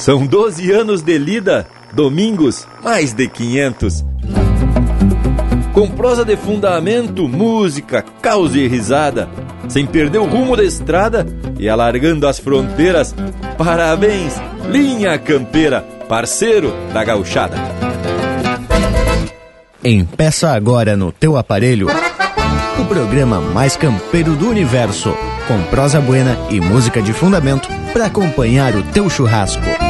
São 12 anos de lida, domingos, mais de 500. Com prosa de fundamento, música, causa e risada, sem perder o rumo da estrada e alargando as fronteiras. Parabéns, linha campeira, parceiro da gauchada. Empeça agora no teu aparelho o programa mais campeiro do universo, com prosa buena e música de fundamento para acompanhar o teu churrasco.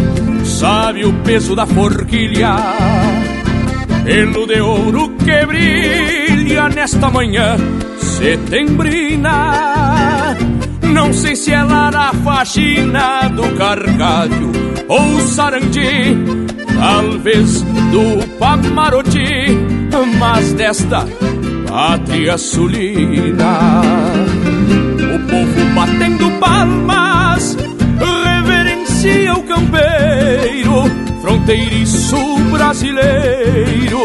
sabe o peso da forquilha, pelo de ouro que brilha nesta manhã setembrina. Não sei se lá na faxina do cargalho ou sarandi, talvez do Pamaroti, mas desta pátria sulina. O povo batendo palmas reverencia o campeiro, fronteiriço brasileiro,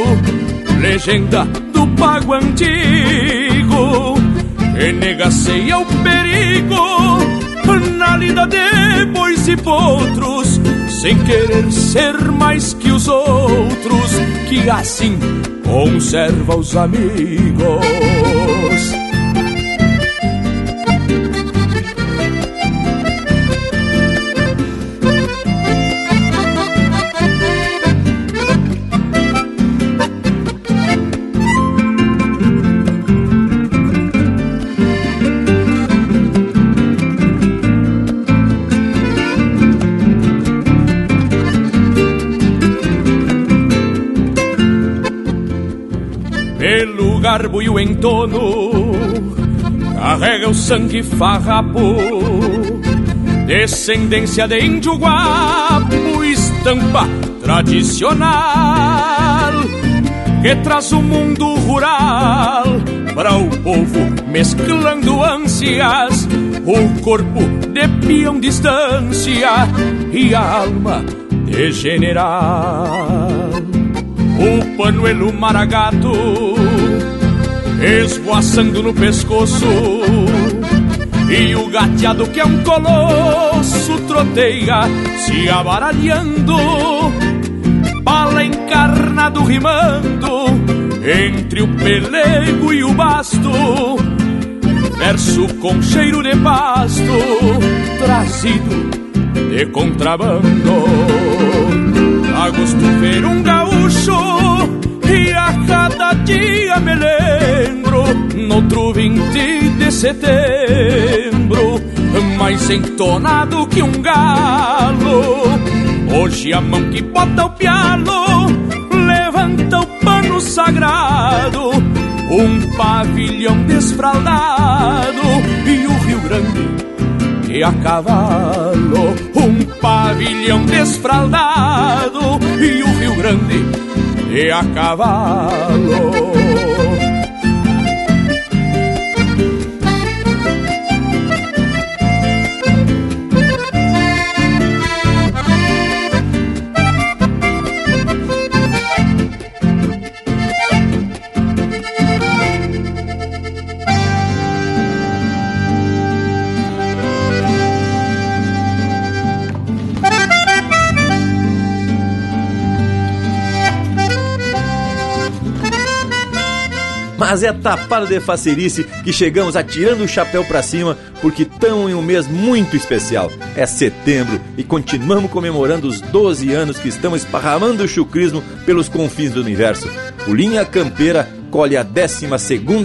legenda do pago antigo, que negaceia o perigo na lida de bois e potros, sem querer ser mais que os outros, que assim conserva os amigos. Carrega o sangue farrapo, descendência de índio guapo, estampa tradicional que traz o mundo rural para o povo mesclando ânsias, o corpo de peão distância e a alma de general. O panuelo maragato esvoaçando no pescoço. E o gateado que é um colosso troteia se abaralhando, bala encarnado rimando entre o pelego e o basto. Verso com cheiro de pasto, trazido de contrabando. A gosto ver um gaúcho e a cada dia me lembro Noutro 20 de setembro Mais entonado que um galo. Hoje a mão que bota o pialo Levanta o pano sagrado Um pavilhão desfraldado E o Rio Grande que a cavalo. Um pavilhão desfraldado E o Rio Grande e a mas é tapada de facerice que chegamos atirando o chapéu para cima porque estamos em um mês muito especial. É setembro e continuamos comemorando os 12 anos que estamos esparramando o chucrismo pelos confins do universo. O Linha Campeira colhe a 12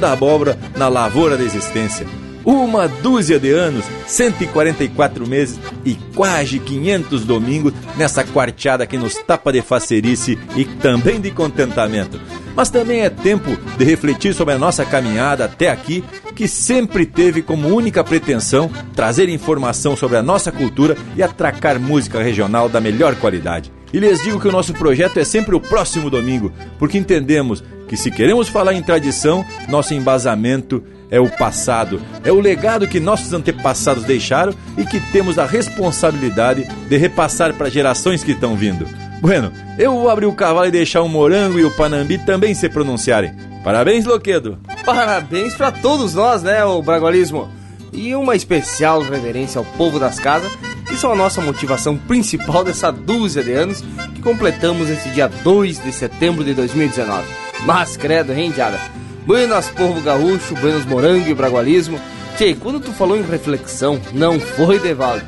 abóbora na lavoura da existência. Uma dúzia de anos, 144 meses e quase 500 domingos nessa quarteada que nos tapa de facerice e também de contentamento. Mas também é tempo de refletir sobre a nossa caminhada até aqui, que sempre teve como única pretensão trazer informação sobre a nossa cultura e atracar música regional da melhor qualidade. E lhes digo que o nosso projeto é sempre o próximo domingo, porque entendemos que se queremos falar em tradição, nosso embasamento é o passado, é o legado que nossos antepassados deixaram e que temos a responsabilidade de repassar para gerações que estão vindo. Bueno, eu vou abrir o cavalo e deixar o Morango e o Panambi também se pronunciarem. Parabéns, Loquedo! Parabéns para todos nós, né, o Bragualismo? E uma especial reverência ao povo das casas, que são a nossa motivação principal dessa dúzia de anos que completamos esse dia 2 de setembro de 2019. Mas credo, hein, Diada? Buenas povo gaúcho, buenos morango e bragualismo. Tchê, quando tu falou em reflexão, não foi de vale.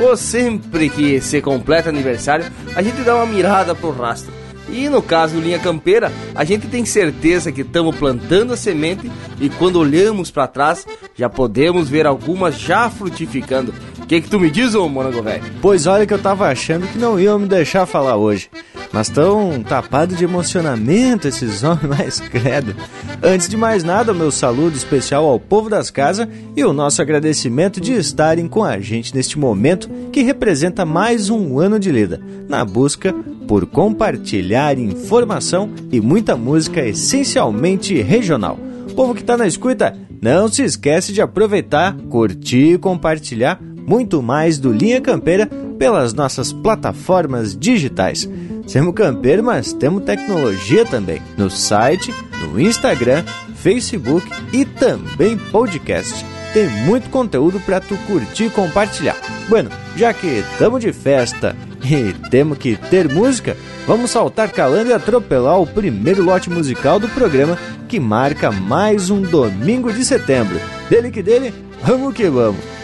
Ou sempre que se completa aniversário, a gente dá uma mirada pro rastro. E no caso Linha Campeira, a gente tem certeza que estamos plantando a semente e quando olhamos para trás, já podemos ver algumas já frutificando. O que, que tu me diz, ô morango velho? Pois olha que eu tava achando que não iam me deixar falar hoje. Mas tão tapado de emocionamento esses homens, mais credo. Antes de mais nada, meu saludo especial ao povo das casas e o nosso agradecimento de estarem com a gente neste momento que representa mais um ano de lida, na busca por compartilhar informação e muita música essencialmente regional. Povo que está na escuta, não se esquece de aproveitar, curtir e compartilhar muito mais do Linha Campeira pelas nossas plataformas digitais. Semos campeiro, mas temos tecnologia também. No site, no Instagram, Facebook e também podcast. Tem muito conteúdo para tu curtir e compartilhar. Bueno, já que estamos de festa e temos que ter música, vamos saltar calando e atropelar o primeiro lote musical do programa que marca mais um domingo de setembro. Dele que dele, vamos que vamos.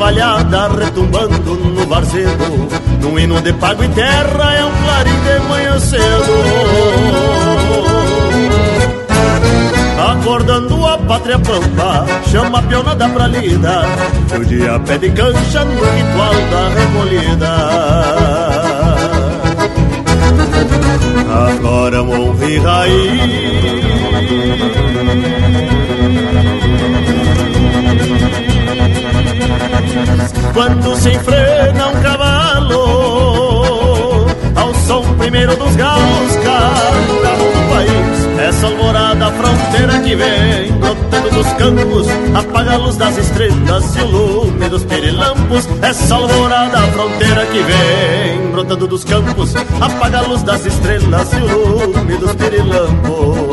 Da cavalhada retumbando no varzedo Num hino de pago e terra é um clarim de manhã cedo. Acordando a pátria pampa, chama a pionada pra lida. Que o dia pede cancha no ritual da recolhida. Agora morri raiz quando se enfrena um cavalo ao som primeiro dos galos um do país. Essa alvorada fronteira que vem brotando dos campos apaga a luz das estrelas e o lume dos pirilampos essa alvorada fronteira que vem brotando dos campos apaga a luz das estrelas e o lume dos pirilampos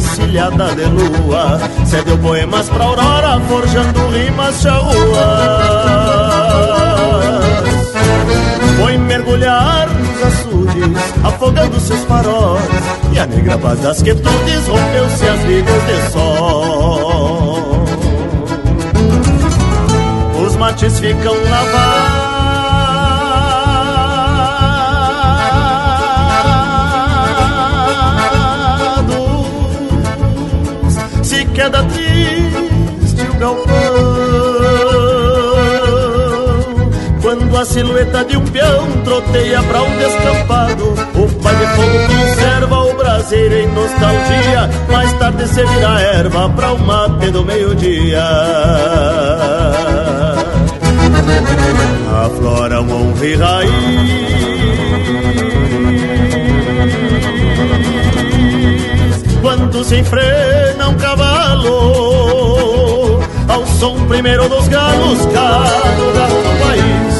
encilhada de lua Cedeu poemas pra aurora, forjando rimas charruas Foi mergulhar açudes, afogando seus faróis. E a negra paz das quietudes rompeu-se as vidas de sol. Os mates ficam lavados Se queda triste o galpão Quando a silhueta de um peão troteia pra um descampado O pai de fogo conserva o braço caseiro em nostalgia, mais tarde se vira erva pra o mate do meio-dia. Aflora um honra e raiz Quando se enfrena um cavalo Ao som primeiro dos galos Cado do país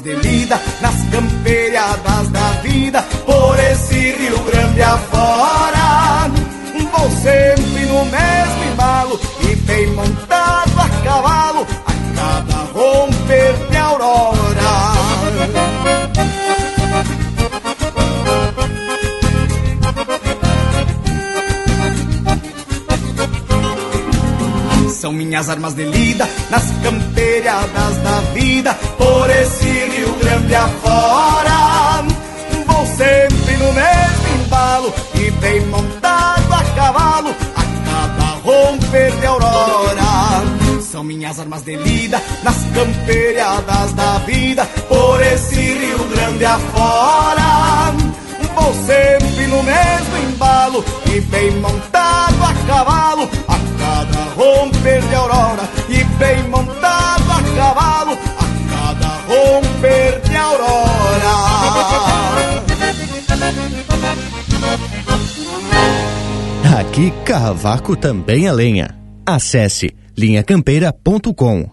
De lida nas camperiadas da vida, por esse Rio Grande afora. Vou sempre no mesmo embalo e bem montado a cavalo cada romper de aurora. São minhas armas de lida nas camperiadas Afora. Vou sempre no mesmo embalo e bem montado a cavalo, a cada romper de aurora. São minhas armas de lida nas camperiadas da vida, por esse Rio Grande afora. Vou sempre no mesmo embalo e bem montado a cavalo, a cada romper de aurora. E bem montado a cavalo, Aqui Cavaco também é lenha. Acesse linhacampeira.com.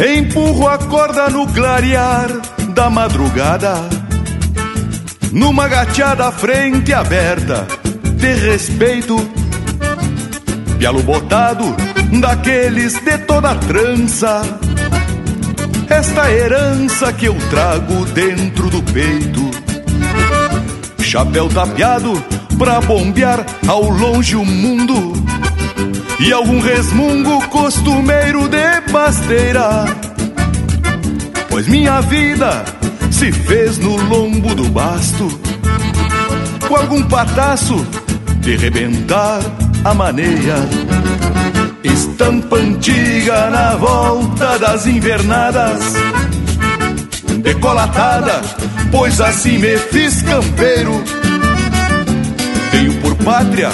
empurro a corda no clarear da madrugada. Numa gateada frente aberta, de respeito. Pialo botado, daqueles de toda trança. Esta herança que eu trago dentro do peito. Chapéu tapeado pra bombear ao longe o mundo. E algum resmungo costumeiro de pasteira. Pois minha vida se fez no lombo do basto, com algum pataço de rebentar a maneia. Estampa antiga na volta das invernadas, decolatada, pois assim me fiz campeiro. Tenho por pátria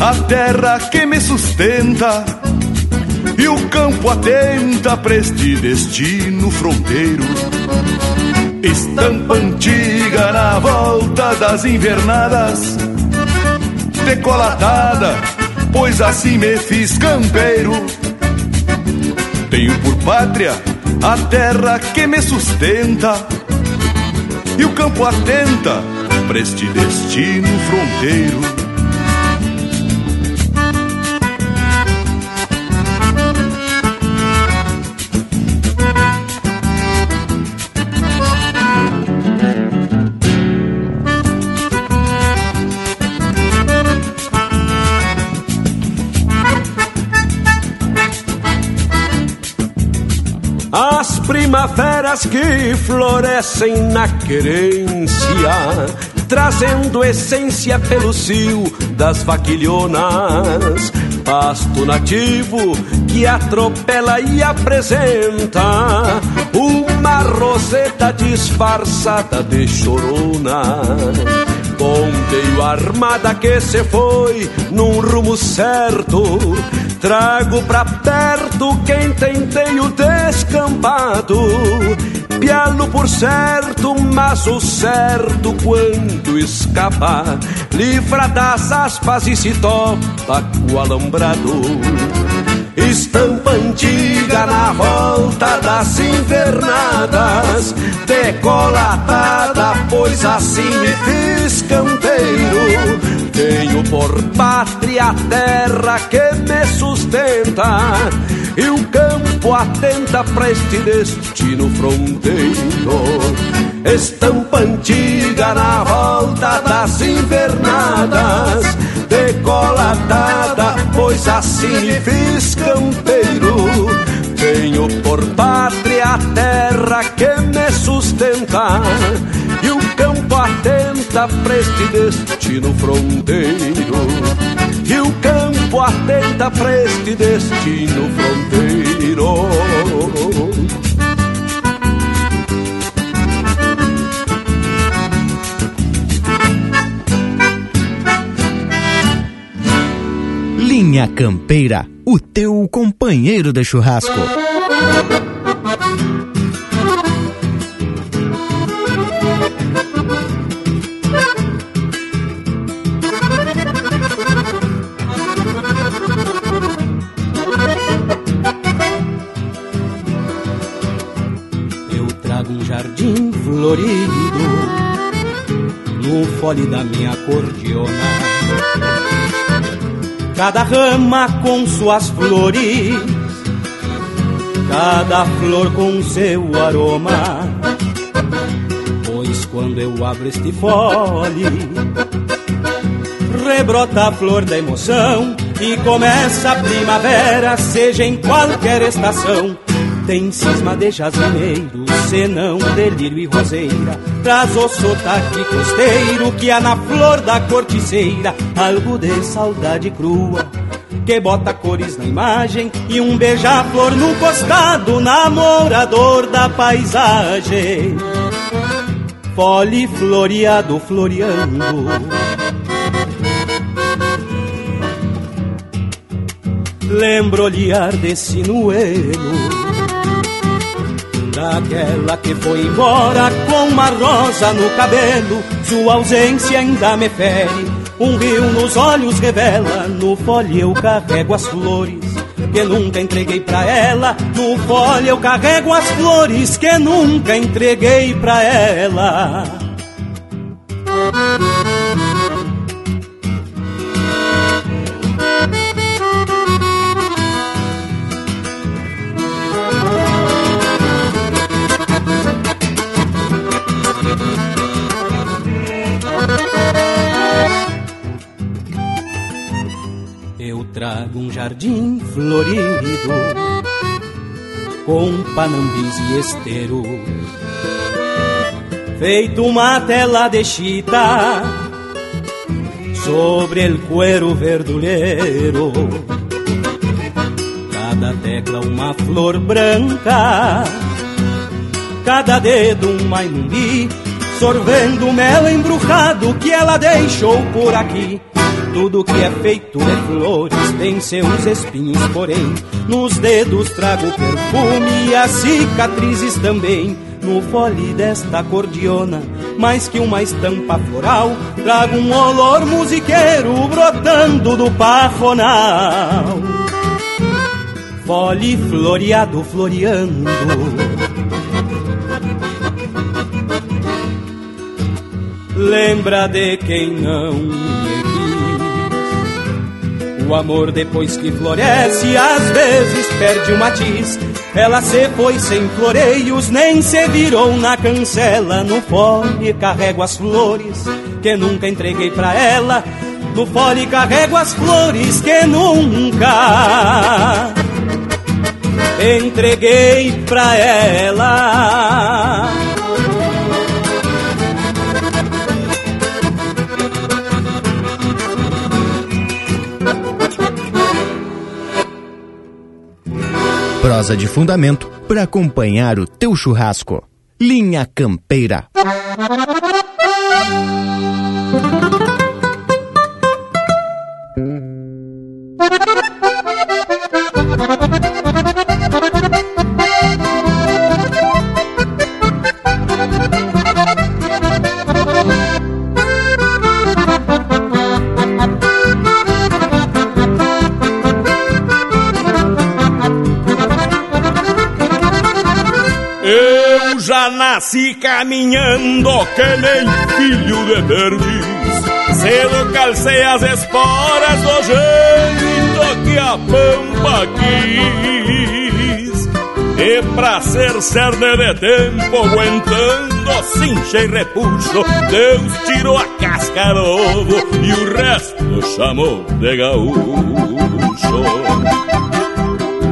a terra que me sustenta e o campo atenta para este destino fronteiro. Estampa antiga na volta das invernadas, decolatada, pois assim me fiz campeiro. Tenho por pátria a terra que me sustenta e o campo atenta para este destino fronteiro. Primaveras que florescem na querência, trazendo essência pelo cio das vaquilhonas. Pasto nativo que atropela e apresenta uma roseta disfarçada de chorona. Ponteio armada que se foi num rumo certo Trago pra perto quem tentei o descampado. Pialo por certo, mas o certo quando escapa, livra das aspas e se topa com o alambrado. Estampa antiga na volta das invernadas, decolatada, pois assim me fiz campeiro tenho por pátria a terra que me sustenta e o campo atenta para este destino fronteiro. Estampa antiga na volta das invernadas, decolatada, pois assim fiz campeiro. Tenho por pátria a terra que me sustenta e o campo atenta para este destino fronteiro. E o campo atenta para este destino fronteiro. Linha Campeira, o teu companheiro de churrasco. Florido no fole da minha cordiona. Cada rama com suas flores, cada flor com seu aroma. Pois quando eu abro este fole, rebrota a flor da emoção e começa a primavera, seja em qualquer estação. Tem cisma de jasmineiro, senão delírio e roseira. Traz o sotaque costeiro que há na flor da corticeira, algo de saudade crua. Que bota cores na imagem e um beija-flor no costado, namorador da paisagem. Fole floreando. Lembro olhar desse sinuelo Daquela que foi embora com uma rosa no cabelo, sua ausência ainda me fere. Um rio nos olhos revela, no fole eu carrego as flores. que nunca entreguei pra ela. No fole eu carrego as flores que nunca entreguei pra ela. Jardim florido com panambis e esteros, feito uma tela de chita sobre el cuero verdulheiro. Cada tecla uma flor branca, cada dedo um maimumbi, sorvendo mel embrujado que ela deixou por aqui tudo que é feito de flores tem seus espinhos, porém nos dedos trago perfume e as cicatrizes também. No fole desta cordiona, mais que uma estampa floral, trago um olor musiqueiro brotando do pajonal. Fole floreado floreando. Lembra de quem não o amor depois que floresce às vezes perde o matiz. Ela se foi sem floreios, nem se virou na cancela. No fole carrego as flores que nunca entreguei pra ela. No fole carrego as flores que nunca entreguei pra ela. Prosa de fundamento para acompanhar o teu churrasco. Linha Campeira. Caminhando que nem filho de perdiz. Cedo calcei as esporas do jeito que a pampa quis. E pra ser cerne de tempo aguentando cincha e repuxo, Deus tirou a casca do ovo e o resto chamou de gaúcho.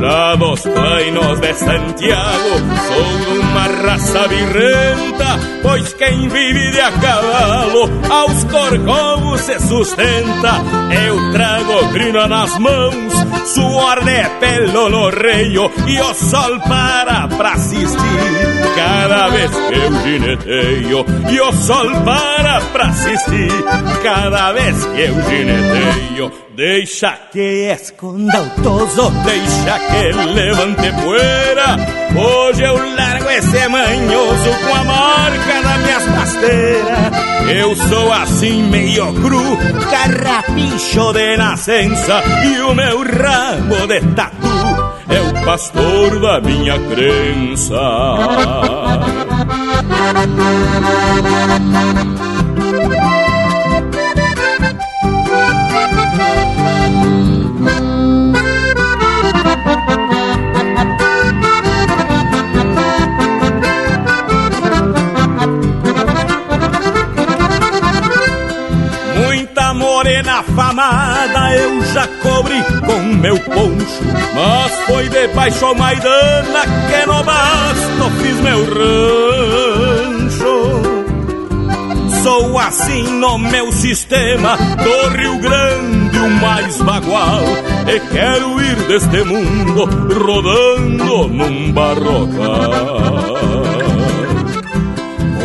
Lá dos plainos de Santiago Sou uma raça virrenta Pois quem vive de a cavalo Aos corcovos se sustenta. Eu trago crina nas mãos Suor de pelo no reio E o sol para pra assistir Cada vez que eu gineteio E o sol para pra assistir Cada vez que eu gineteio Deixa que esconda o toso, deixa que levante poeira. Hoje eu largo esse manhoso com a marca das minhas pasteiras. Eu sou assim meio cru, carrapicho de nascença. E o meu rabo de tatu é o pastor da minha crença. afamada eu já cobri com meu poncho, mas foi debaixo ao Maidana que no basto fiz meu rancho. Sou assim no meu sistema do Rio Grande, o mais bagual, e quero ir deste mundo rodando num barrocal.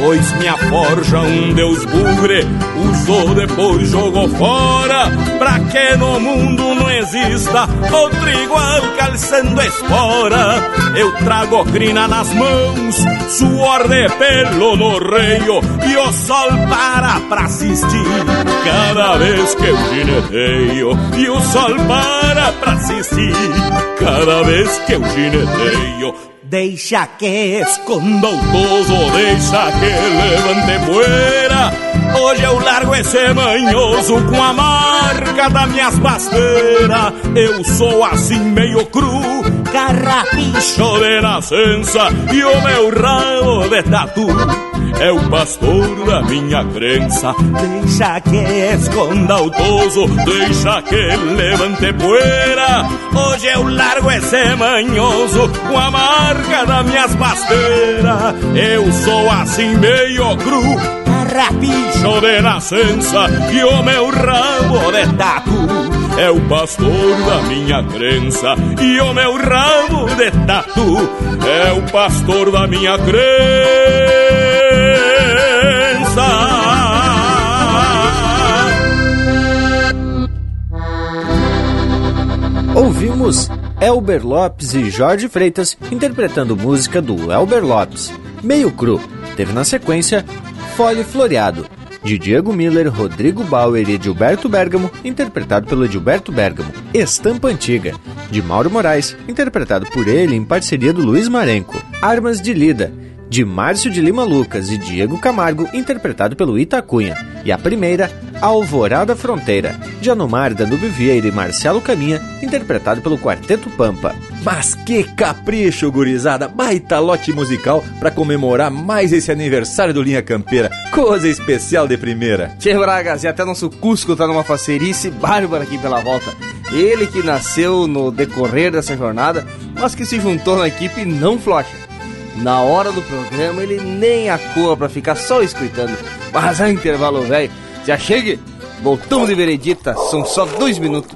Pois minha forja um deus bugre Usou depois jogou fora. Pra que no mundo não exista Outro igual calçando espora. Eu trago crina nas mãos Suor de pelo no reio E o sol para pra assistir. Cada vez que eu gineteio E o sol para pra assistir. Cada vez que eu gineteio Deixa que esconda o toso, deixa que levante poeira. Hoje eu largo esse manhoso com a marca das minhas pasteiras. Eu sou assim meio cru, carrapicho de nascença e o meu rabo de tatu é o pastor da minha crença. Deixa que esconda o toso, deixa que levante poeira. Hoje eu largo esse manhoso com a marca das minhas pasteiras. Eu sou assim meio cru, rapicho de nascença e o meu rabo de tatu é o pastor da minha crença e o meu rabo de tatu é o pastor da minha crença. Ouvimos Elber Lopes e Jorge Freitas interpretando música do Elber Lopes, Meio Cru. Teve na sequência Fole Floreado, de Diego Miller, Rodrigo Bauer e Edilberto Bergamo, interpretado pelo Edilberto Bergamo. Estampa Antiga, de Mauro Moraes, interpretado por ele em parceria do Luiz Marenco. Armas de Lida, de Márcio de Lima Lucas e Diego Camargo, interpretado pelo Itacunha. E a primeira, Alvorada Fronteira, de Anomar Danube Vieira e Marcelo Caminha, interpretado pelo Quarteto Pampa. Mas que capricho, gurizada! Baita lote musical para comemorar mais esse aniversário do Linha Campeira. Coisa especial de primeira. Tchê Bragas, e até nosso Cusco tá numa facerice bárbara aqui pela volta. Ele que nasceu no decorrer dessa jornada, mas que se juntou na equipe não flocha. Na hora do programa ele nem acoa pra ficar só escutando. Mas a intervalo velho, já chegue! Voltamos de veredita, são só dois minutos.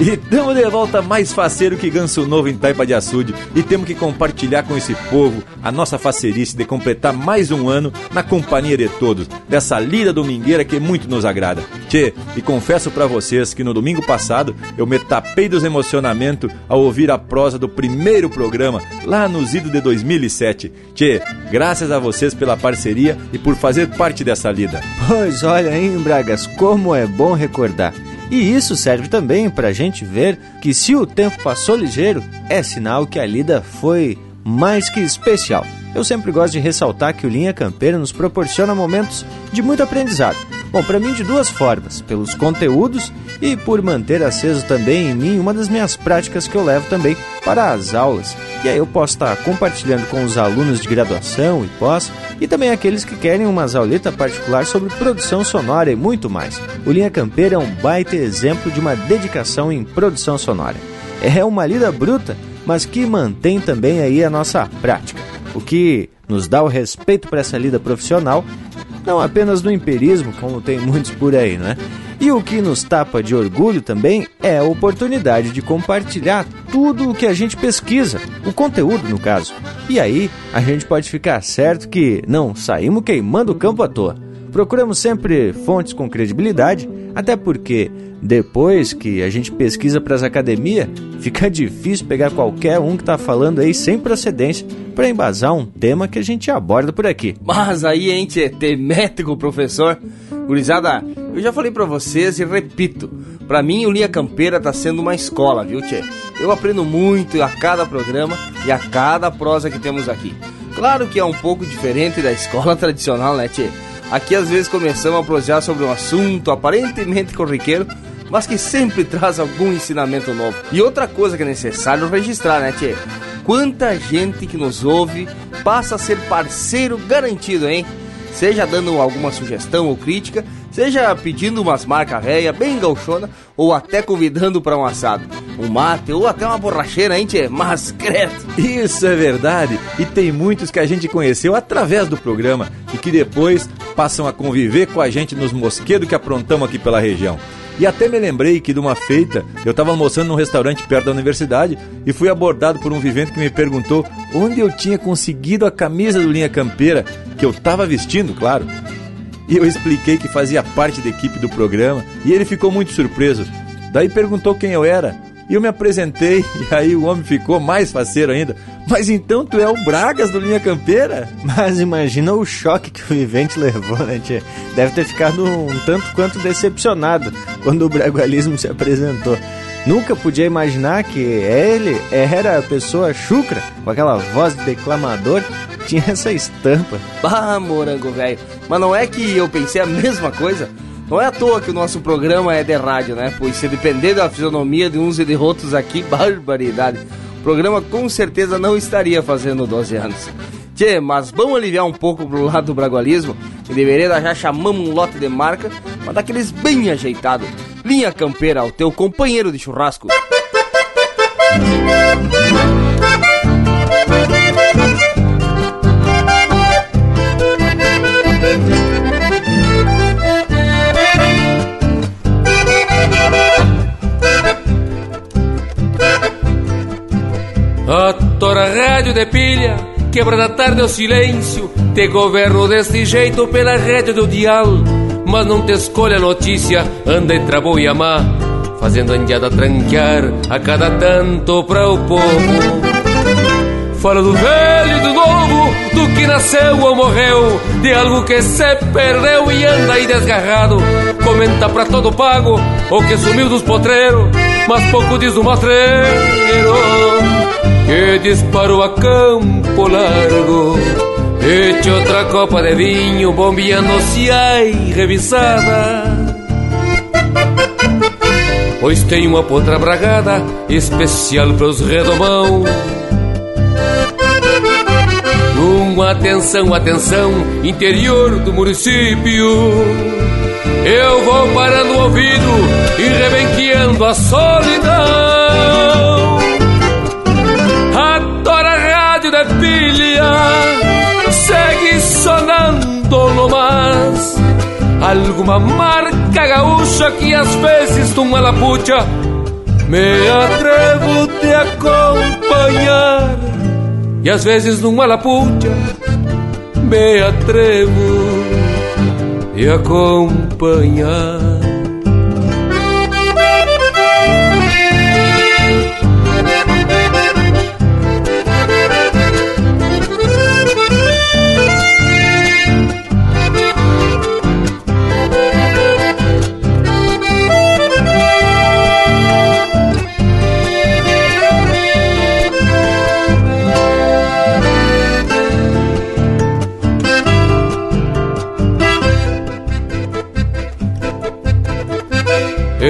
E estamos de volta mais faceiro que ganso novo em Taipa de Açude e temos que compartilhar com esse povo a nossa facerice de completar mais um ano na companhia de todos, dessa lida domingueira que muito nos agrada. Tchê, e confesso para vocês que no domingo passado eu me tapei dos emocionamentos ao ouvir a prosa do primeiro programa, lá nos idos de 2007. Tchê, graças a vocês pela parceria e por fazer parte dessa lida. Pois olha, hein, Bragas, como é bom recordar. E isso serve também para a gente ver que se o tempo passou ligeiro, é sinal que a lida foi mais que especial. Eu sempre gosto de ressaltar que o Linha Campeira nos proporciona momentos de muito aprendizado. Bom, para mim de duas formas, pelos conteúdos e por manter aceso também em mim uma das minhas práticas que eu levo também para as aulas. E aí eu posso estar compartilhando com os alunos de graduação e pós e também aqueles que querem uma auleta particular sobre produção sonora e muito mais. O Linha Campeira é um baita exemplo de uma dedicação em produção sonora. É uma lida bruta, mas que mantém também aí a nossa prática o que nos dá o respeito para essa lida profissional, não apenas no empirismo, como tem muitos por aí, né? E o que nos tapa de orgulho também é a oportunidade de compartilhar tudo o que a gente pesquisa, o conteúdo no caso. E aí a gente pode ficar certo que não saímos queimando o campo à toa. Procuramos sempre fontes com credibilidade, até porque depois que a gente pesquisa para as academias, fica difícil pegar qualquer um que está falando aí sem procedência para embasar um tema que a gente aborda por aqui. Mas aí, hein, tchê, temético, professor. Gurizada, eu já falei para vocês e repito, para mim o Linha Campeira tá sendo uma escola, viu, tchê? Eu aprendo muito a cada programa e a cada prosa que temos aqui. Claro que é um pouco diferente da escola tradicional, né, tchê? Aqui às vezes começamos a prosear sobre um assunto aparentemente corriqueiro, mas que sempre traz algum ensinamento novo. E outra coisa que é necessário registrar, né, Tchê? Quanta gente que nos ouve passa a ser parceiro garantido, hein? Seja dando alguma sugestão ou crítica, Seja pedindo umas marcas réia bem gauchona ou até convidando para um assado, um mate ou até uma borracheira, hein, tchê? Mas credo! Isso é verdade, e tem muitos que a gente conheceu através do programa e que depois passam a conviver com a gente nos mosquedos que aprontamos aqui pela região. E até me lembrei que de uma feita, eu estava almoçando num restaurante perto da universidade e fui abordado por um vivente que me perguntou onde eu tinha conseguido a camisa do Linha Campeira, que eu estava vestindo, claro. E eu expliquei que fazia parte da equipe do programa e ele ficou muito surpreso. Daí perguntou quem eu era. E eu me apresentei, e aí o homem ficou mais faceiro ainda. Mas então tu é o Bragas do Linha Campeira? Mas imagina o choque que o vivente levou, né, tia? Deve ter ficado um tanto quanto decepcionado quando o bragualismo se apresentou. Nunca podia imaginar que ele era a pessoa chucra, com aquela voz de declamador, tinha essa estampa. Bah, morango velho. Mas não é que eu pensei a mesma coisa? Não é à toa que o nosso programa é de rádio, né? Pois se depender da fisionomia de uns e de outros aqui, barbaridade. O programa com certeza não estaria fazendo 12 anos. Tchê, mas vamos aliviar um pouco pro lado do bragualismo. Em Devereda já chamamos um lote de marca, mas daqueles bem ajeitado. Linha Campeira, o teu companheiro de churrasco. A tora rádio de pilha, quebra da tarde o silêncio, te governo deste jeito pela rede do dial. Mas não te escolha a notícia, anda entre a boa e a má, fazendo andiada tranquear a cada tanto para o povo. Fala do velho e do novo, do que nasceu ou morreu, de algo que se perdeu e anda aí desgarrado. Comenta pra todo pago o que sumiu dos potreiros, mas pouco diz do matreiro que disparou a campo largo. Eche outra copa de vinho, bombeando-se ai revisada. Pois tem uma potra bragada especial para os redomão. Uma atenção, atenção, interior do município. Eu vou parando o ouvido e rebenqueando a solidão. Alguma marca gaúcha que às vezes numa lapucha me atrevo te acompanhar. E às vezes numa lapucha me atrevo te acompanhar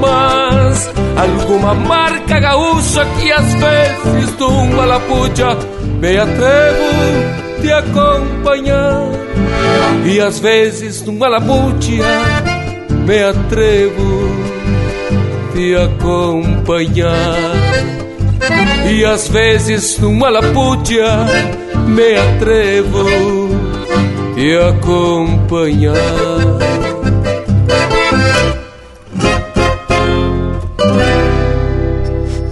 mas Alguma marca gaúcha que às vezes de uma lapucha Me atrevo te acompanhar E às vezes numa lapucha Me atrevo te acompanhar E às vezes numa lapucha Me atrevo te acompanhar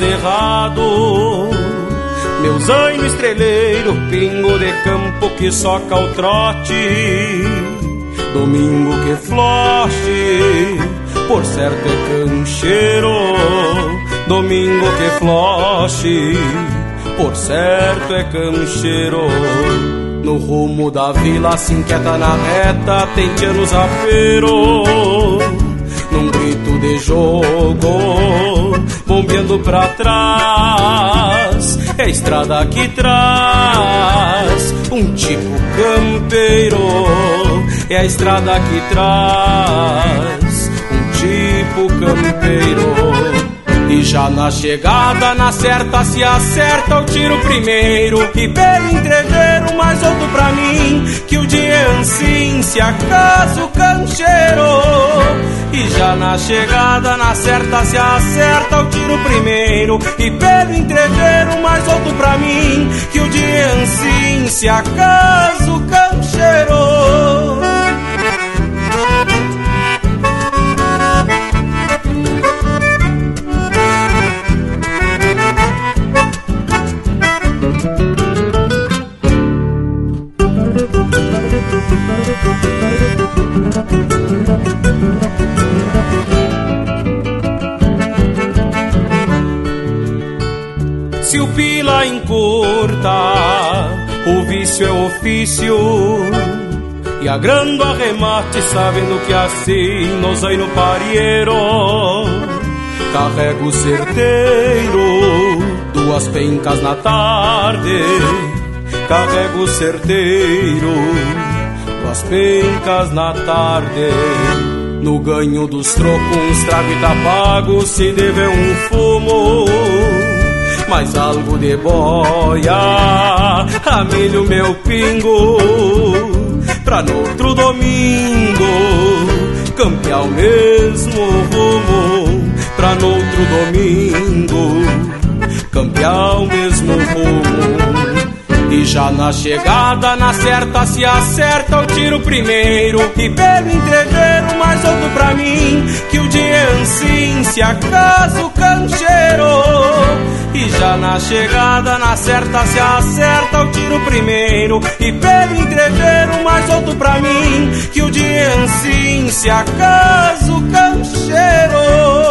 Cerrado. Meu zaino estreleiro, pingo de campo que soca o trote. Domingo que floche, por certo é cancheiro. Domingo que floche, por certo é cancheiro. No rumo da vila se inquieta na reta, tem anos apero num grito de jogo, bombeando pra trás. É a estrada que traz um tipo campeiro. É a estrada que traz um tipo campeiro. E já na chegada, na certa se acerta o tiro primeiro E pelo entreveiro mais outro pra mim Que o dia é assim se acaso cancheiro. E já na chegada, na certa se acerta o tiro primeiro. E pelo entreveiro mais outro pra mim Que o dia é assim se acaso cancheiro ofício. E agrando arremate, sabendo que assim nos aí no parieiro. Carrego certeiro, duas pencas na tarde. Carrego certeiro, duas pencas na tarde. No ganho dos trocos, trago e pago, se deve um fumo mais algo de boia, amilho meu pingo, pra no outro domingo. Campear o mesmo rumo, pra no outro domingo. Campear o mesmo rumo. E já na chegada, na certa se acerta o tiro primeiro E pelo entreveiro outro pra mim Que o dia é assim, se acaso cancheiro E já na chegada, na certa se acerta o tiro primeiro. E pelo entreveiro mais outro pra mim Que o dia é assim, se acaso cancheiro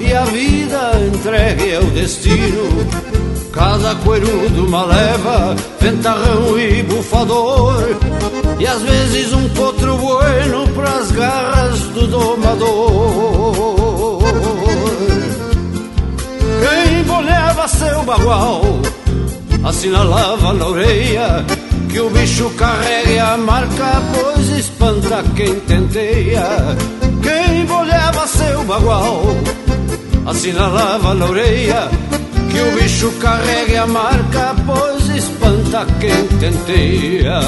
E a vida entregue ao destino. Cada coerudo uma leva, ventarrão e bufador. E às vezes um potro bueno pras garras do domador. Quem boleava seu bagual Assinalava na orelha Que o bicho carregue a marca Pois espanta quem tenteia bagual Assinalava na orelha que o bicho carregue a marca, pois espanta quem tenteia.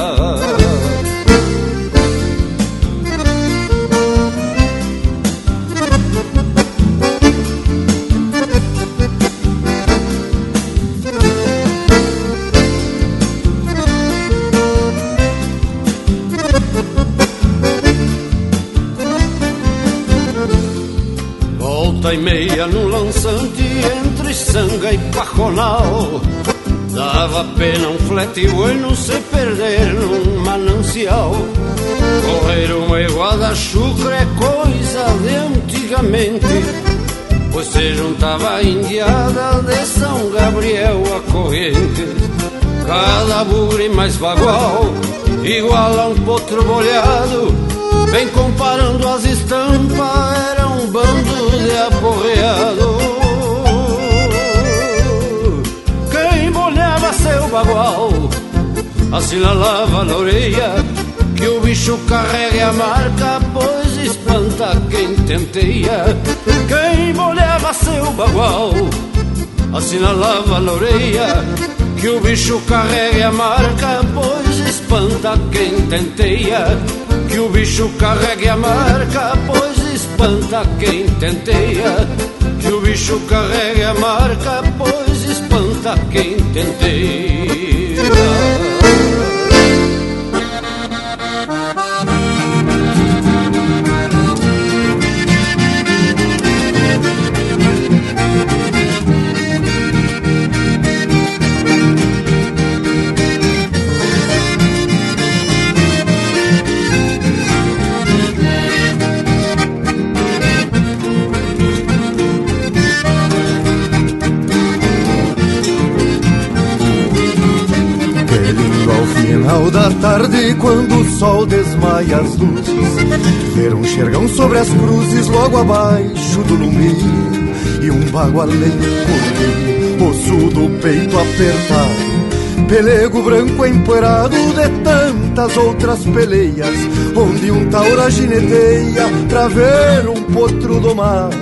E meia no lançante entre sanga e pajonal. Dava pena um flete bueno se perder num manancial. Correr uma iguada chucra é coisa de antigamente Pois se juntava a indiada de São Gabriel a corrente. Cada bugre mais bagual Igual a um potro bolhado Vem comparando as estampas Era um bando de aporreado. Quem bolhava seu bagual Assinalava na orelha Que o bicho carrega a marca Pois espanta quem tenteia. Quem bolhava seu bagual Assinalava na orelha Que o bicho carrega a marca Pois espanta quem tenteia. Que o bicho carrega a marca Pois espanta quem tenteia Que o bicho carrega a marca Pois espanta quem tenteia final da tarde, quando o sol desmaia as luzes, ver um xergão sobre as cruzes logo abaixo do lume e um bagualeiro cordeiro, osso do peito apertado, pelego branco empoeirado de tantas outras peleias, onde um taura gineteia pra ver um potro domado.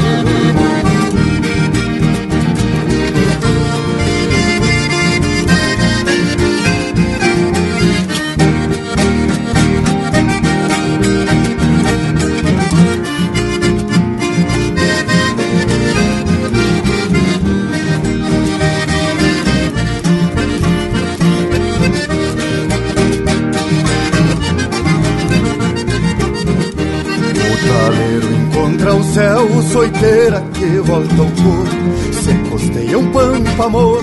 volta ao corpo Se costeia um pampa moro,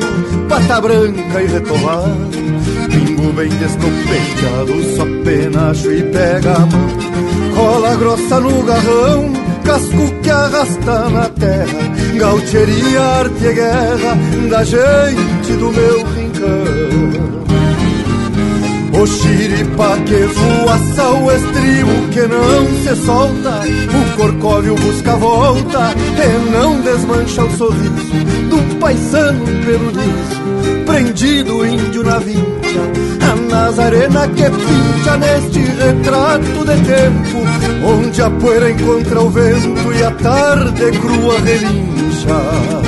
pata branca e retomado Pingo bem descompensado, só penacho e pega a mão. Cola grossa no garrão, casco que arrasta na terra. Gaucheria, arte e guerra da gente do meu rincão o xiripa que voaça o estribo que não se solta. O corcóvio busca volta e não desmancha o sorriso Do paisano pelo prendido índio na vincha A Nazarena que pincha neste retrato de tempo Onde a poeira encontra o vento e a tarde crua relincha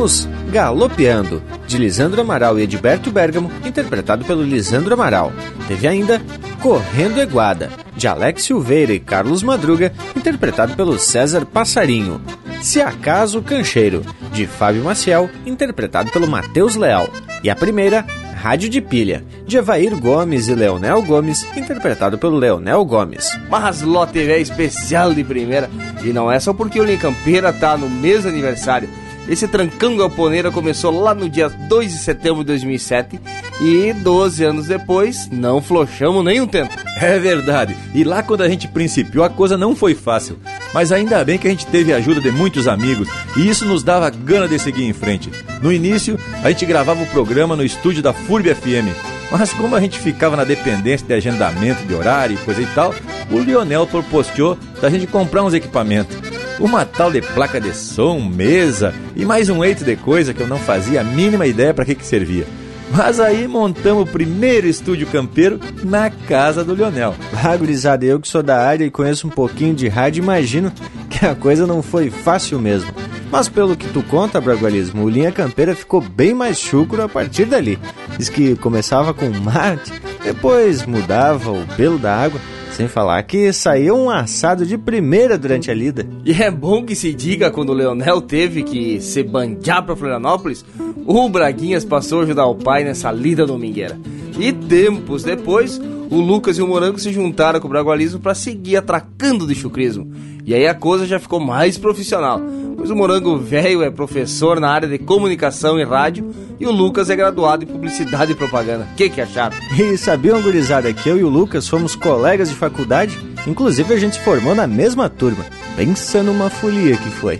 Ouvimos Galopeando, de Lisandro Amaral e Edberto Bergamo, interpretado pelo Lisandro Amaral. Teve ainda Correndo Eguada, de Alex Silveira e Carlos Madruga, interpretado pelo César Passarinho. Se Acaso Cancheiro, de Fábio Maciel, interpretado pelo Matheus Leal. E a primeira, Rádio de Pilha, de Evair Gomes e Leonel Gomes, interpretado pelo Leonel Gomes. Mas TV é especial de primeira, e não é só porque o Linha Campeira tá no mês aniversário. Esse trancão galponeira começou lá no dia 2 de setembro de 2007 e 12 anos depois não flochamos nem um tempo. É verdade. E lá quando a gente principiou a coisa não foi fácil. Mas ainda bem que a gente teve a ajuda de muitos amigos e isso nos dava gana de seguir em frente. No início, a gente gravava o programa no estúdio da FURB FM. Mas como a gente ficava na dependência de agendamento de horário e coisa e tal, o Lionel propostou da gente comprar uns equipamentos uma tal de placa de som, mesa e mais um eito de coisa que eu não fazia a mínima ideia para que, que servia. Mas aí montamos o primeiro estúdio campeiro na casa do Leonel. Ah, eu que sou da área e conheço um pouquinho de rádio, imagino que a coisa não foi fácil mesmo. Mas pelo que tu conta, Bragualismo, o Linha Campeira ficou bem mais chucro a partir dali. Diz que começava com mate, depois mudava o pelo da água, sem falar que saiu um assado de primeira durante a lida. E é bom que se diga quando o Leonel teve que se banjar pra Florianópolis, o Braguinhas passou a ajudar o pai nessa lida domingueira. E tempos depois, o Lucas e o Morango se juntaram com o Bragualismo para seguir atracando de chucrismo. E aí a coisa já ficou mais profissional, pois o Morango velho é professor na área de comunicação e rádio e o Lucas é graduado em publicidade e propaganda. Que que acharam? E sabiam, gurizada, que eu e o Lucas fomos colegas de faculdade? Inclusive a gente se formou na mesma turma. Pensa numa folia que foi.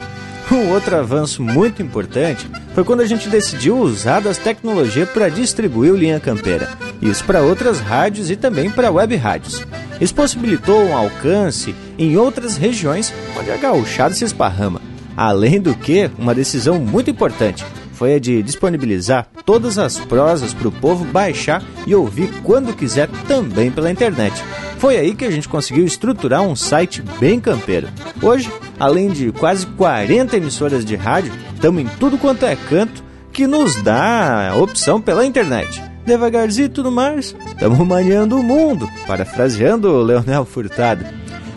Um outro avanço muito importante foi quando a gente decidiu usar das tecnologias para distribuir o Linha Campeira. Isso para outras rádios e também para web rádios. Isso possibilitou um alcance em outras regiões onde a gauchada se esparrama. Além do que, uma decisão muito importante foi a de disponibilizar todas as prosas para o povo baixar e ouvir quando quiser também pela internet. Foi aí que a gente conseguiu estruturar um site bem campeiro. Hoje, além de quase 40 emissoras de rádio, estamos em tudo quanto é canto que nos dá a opção pela internet. Devagarzinho e tudo mais, estamos maniando o mundo, parafraseando o Leonel Furtado.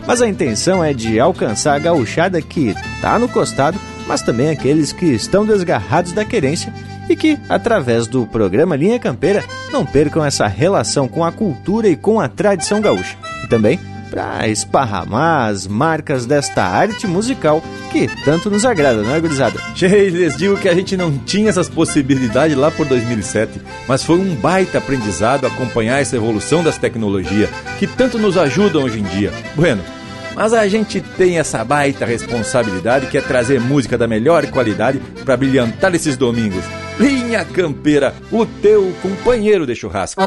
Mas a intenção é de alcançar a gauchada que tá no costado, mas também aqueles que estão desgarrados da querência e que, através do programa Linha Campeira, não percam essa relação com a cultura e com a tradição gaúcha. E também para esparramar as marcas desta arte musical que tanto nos agrada, não é, gurizada? Cheio, lhes digo que a gente não tinha essas possibilidades lá por 2007, mas foi um baita aprendizado acompanhar essa evolução das tecnologias que tanto nos ajudam hoje em dia. Bueno, mas a gente tem essa baita responsabilidade que é trazer música da melhor qualidade para brilhantar esses domingos. Linha Campeira, o teu companheiro de churrasco.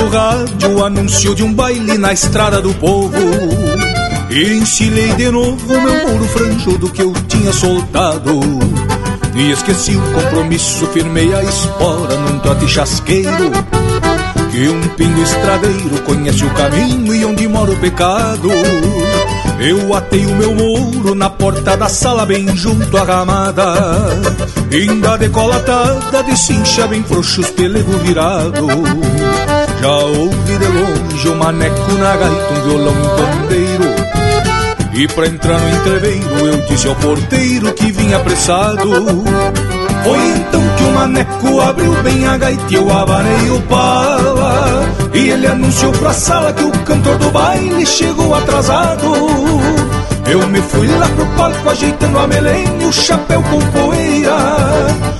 Pelo rádio o anúncio de um baile na estrada do povo. E ensilei de novo meu muro franjudo que eu tinha soltado. E esqueci o compromisso, firmei a espora num trote chasqueiro. Que um pingo estradeiro conhece o caminho e onde mora o pecado. Eu atei o meu muro na porta da sala bem junto à ramada. Ainda decolatada de cincha bem frouxos pelego virado Já ouvi de longe o um maneco na gaita, um violão um pandeiro. E pra entrar no entreveiro eu disse ao porteiro que vinha apressado. Foi então que o maneco abriu bem a gaita e eu abanei o pala. E ele anunciou pra sala que o cantor do baile chegou atrasado. Eu me fui lá pro palco ajeitando a melena e o chapéu com poeira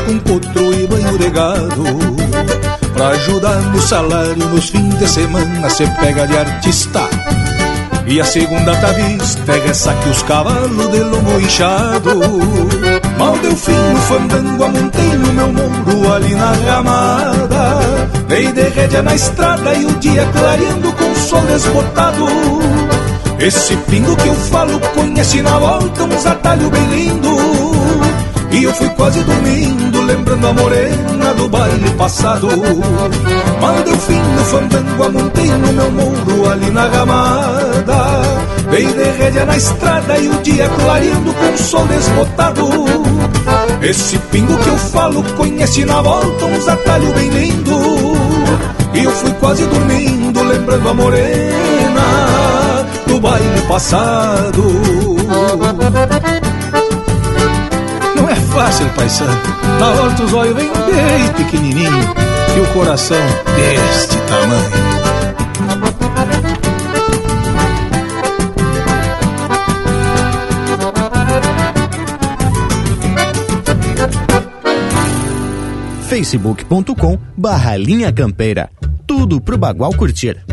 com potro e banho de gado. Pra ajudar no salário nos fins de semana Cê pega de artista. E a segunda tá vista é essa que os cavalos de lomo inchado. Mal deu fim no fandango, amontei no meu muro ali na ramada. Dei de rédea na estrada e o dia clareando com o sol desbotado. Esse pingo que eu falo conhece na volta uns atalhos bem lindo E eu fui quase dormindo lembrando a morena do baile passado. Mal deu fim no fandango, amontei no meu muro ali na ramada Dei de rédea na estrada e o dia clareando com o sol desbotado. Esse pingo que eu falo conhece na volta uns atalhos bem lindo. E eu fui quase dormindo lembrando a morena do baile passado. Fácil, paisano. Na horta os olhos vêm bem pequenininho e o coração deste tamanho. facebook.com barra linha campeira. Tudo pro Bagual curtir.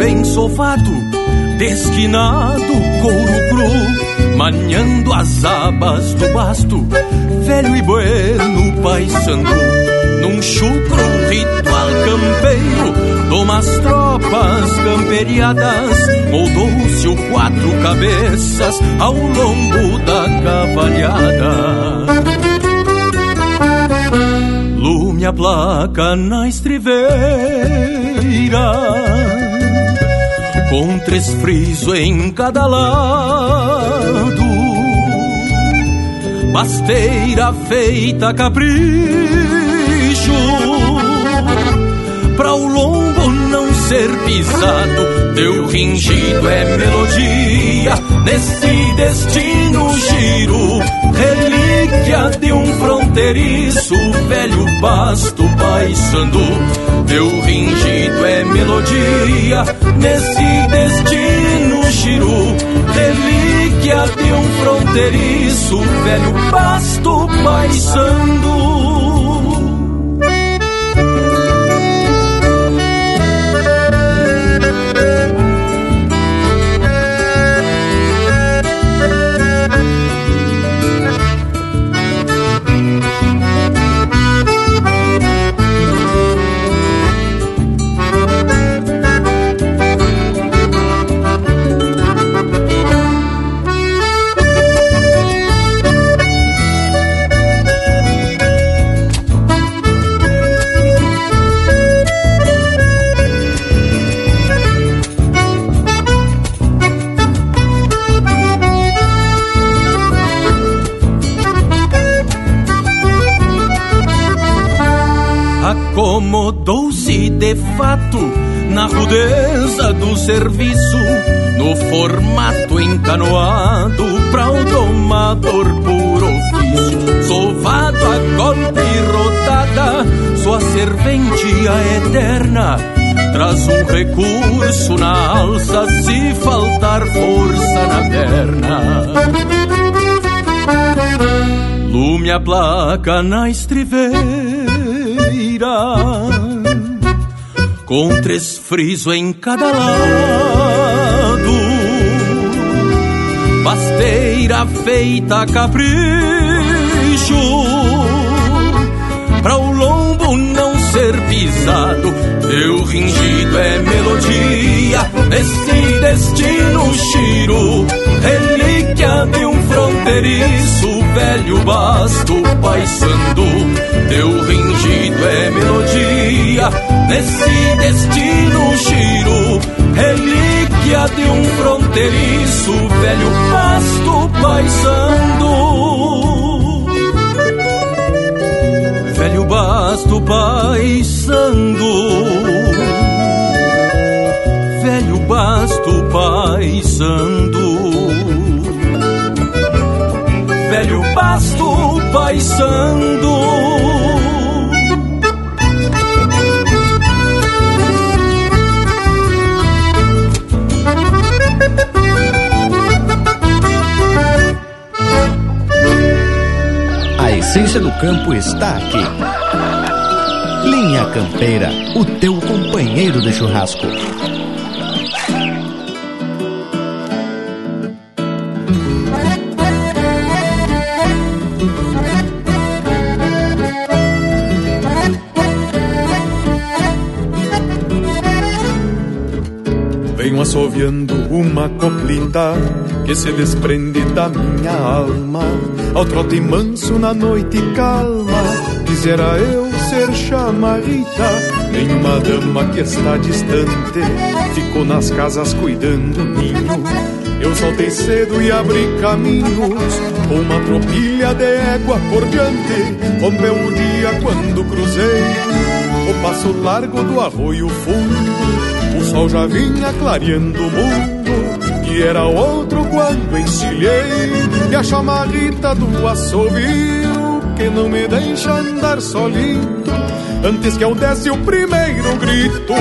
Bem sovado, desquinado, couro cru, manhando as abas do basto, velho e bueno paisando, num chucro ritual campeiro, domas tropas camperiadas, moldou-se o quatro cabeças ao lombo da cavalhada. Lume a placa na estriveira com três frisos em cada lado, basteira feita capricho, pra o lombo não ser pisado, teu ringido é melodia, nesse destino giro, relíquia de um fronteiriço, velho basto paisando, teu ringido é melodia, nesse destino giro, relíquia de um fronteiriço, velho basto paisando. Moldou-se de fato na rudeza do serviço, no formato encanoado para o domador por ofício. Sovado a golpe rodada, sua serventia eterna traz um recurso na alça se faltar força na perna. Lume a placa na estriveira com três frisos em cada lado. Pasteira feita a capricho, pra o lombo não ser pisado. Teu ringido é melodia, esse destino giro, relíquia de um fronteiriço velho basto paisando. Teu ringido é melodia, nesse destino giro, relíquia de um fronteiriço velho basto paisando. Velho basto paisando. Velho basto paisando velho pasto paisando. Essência do campo está aqui. Linha Campeira, o teu companheiro de churrasco. assoviando uma coplita que se desprende da minha alma. Ao trote manso na noite calma, quisera eu ser chamarita. Nenhuma dama que está distante ficou nas casas cuidando ninho. Eu saltei cedo e abri caminhos, com uma tropilha de égua por diante. Rompeu o dia quando cruzei o passo largo do arroio fundo o sol já vinha clareando o mundo E era outro quando encilhei E a chamarrita do assovio Que não me deixa andar solito. Antes que eu desse o primeiro grito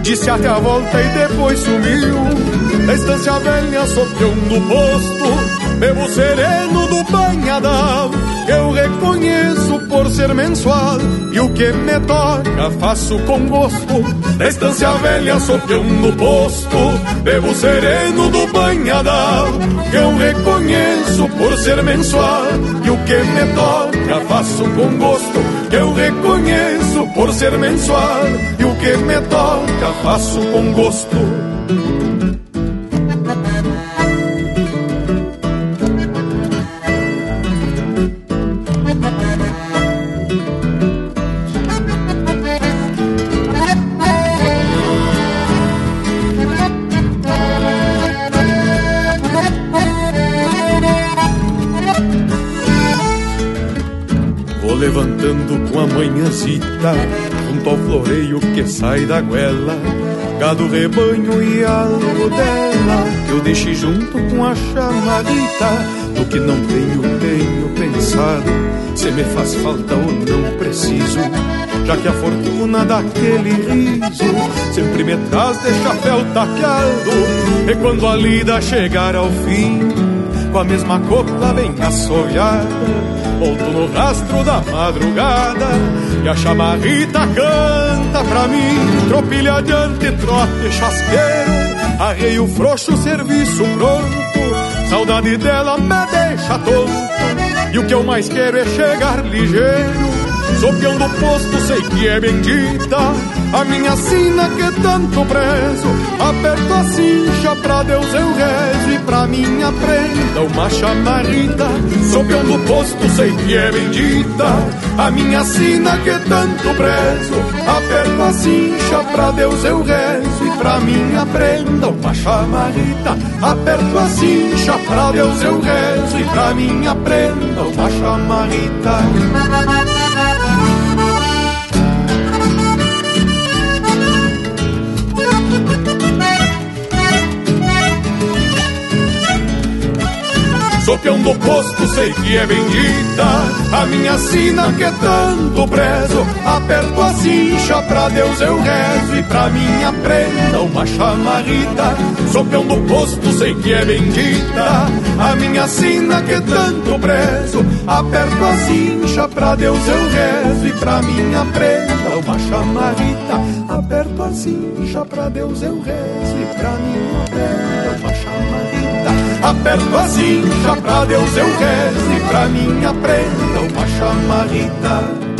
Disse até a volta e depois sumiu. Na estância velha soteando o posto Bebo sereno do banhadão eu reconheço por ser mensual E o que me toca faço com gosto. Na estância velha sopeando o posto Bebo sereno do banhadal. Eu reconheço por ser mensual E o que me toca faço com gosto. Eu reconheço por ser mensual E o que me toca faço com gosto sai da goela Gado, rebanho e algo dela Que eu deixe junto com a chamadita No que não tenho, tenho pensado. Se me faz falta ou não preciso Já que a fortuna daquele riso Sempre me traz de chapéu taqueado E quando a lida chegar ao fim Com a mesma copla bem assolhada volto no rastro da madrugada E a chamarrita canta pra mim Tropilha adiante, trote chasqueiro Arreio frouxo, serviço pronto. Saudade dela me deixa tonto E o que eu mais quero é chegar ligeiro. Sopião do posto, sei que é bendita A minha sina que tanto prezo. Aperto a cincha, pra Deus eu rezo E pra minha prenda uma chamarrita. Sopião do posto, sei que é bendita A minha sina que tanto prezo Aperto a cincha, pra Deus eu rezo E pra minha prenda uma chamarrita. Aperto a cincha, pra Deus eu rezo E pra minha prenda uma chamarrita Sou peão do posto, sei que é bendita A minha sina que tanto prezo. Aperto a cincha, pra Deus eu rezo E pra minha prenda uma chamarrita Sou peão do posto, sei que é bendita A minha sina que tanto prezo. Aperto a cincha, pra Deus eu rezo E pra minha prenda uma chamarrita Aperto a cincha, pra Deus eu rezo E pra minha prenda Aperto a cincha, pra Deus eu rezo E pra minha prenda uma chamarrita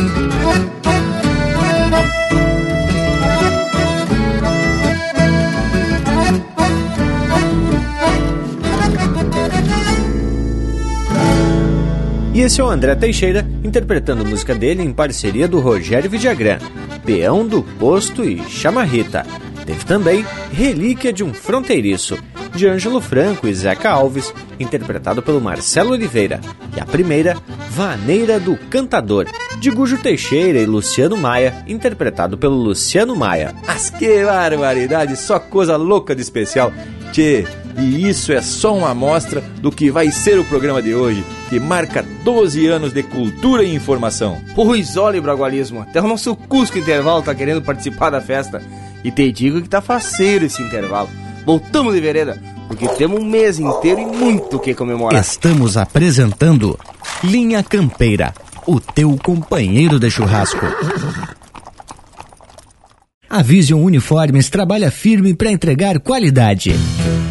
E esse é o André Teixeira interpretando música dele em parceria do Rogério Vidagrã, Peão do Posto e Chamarrita. Teve também Relíquia de um Fronteiriço, de Ângelo Franco e Zeca Alves, interpretado pelo Marcelo Oliveira. E a primeira, Vaneira do Cantador, de Gujo Teixeira e Luciano Maia, interpretado pelo Luciano Maia. Mas que barbaridade, só coisa louca de especial. Tchê, e isso é só uma amostra do que vai ser o programa de hoje, que marca 12 anos de cultura e informação. Pois olha, Bragualismo, até o nosso Cusco Intervalo tá querendo participar da festa. E te digo que tá faceiro esse intervalo. Voltamos de vereda, porque temos um mês inteiro e muito o que comemorar. Estamos apresentando Linha Campeira, o teu companheiro de churrasco. A Vision Uniformes trabalha firme para entregar qualidade.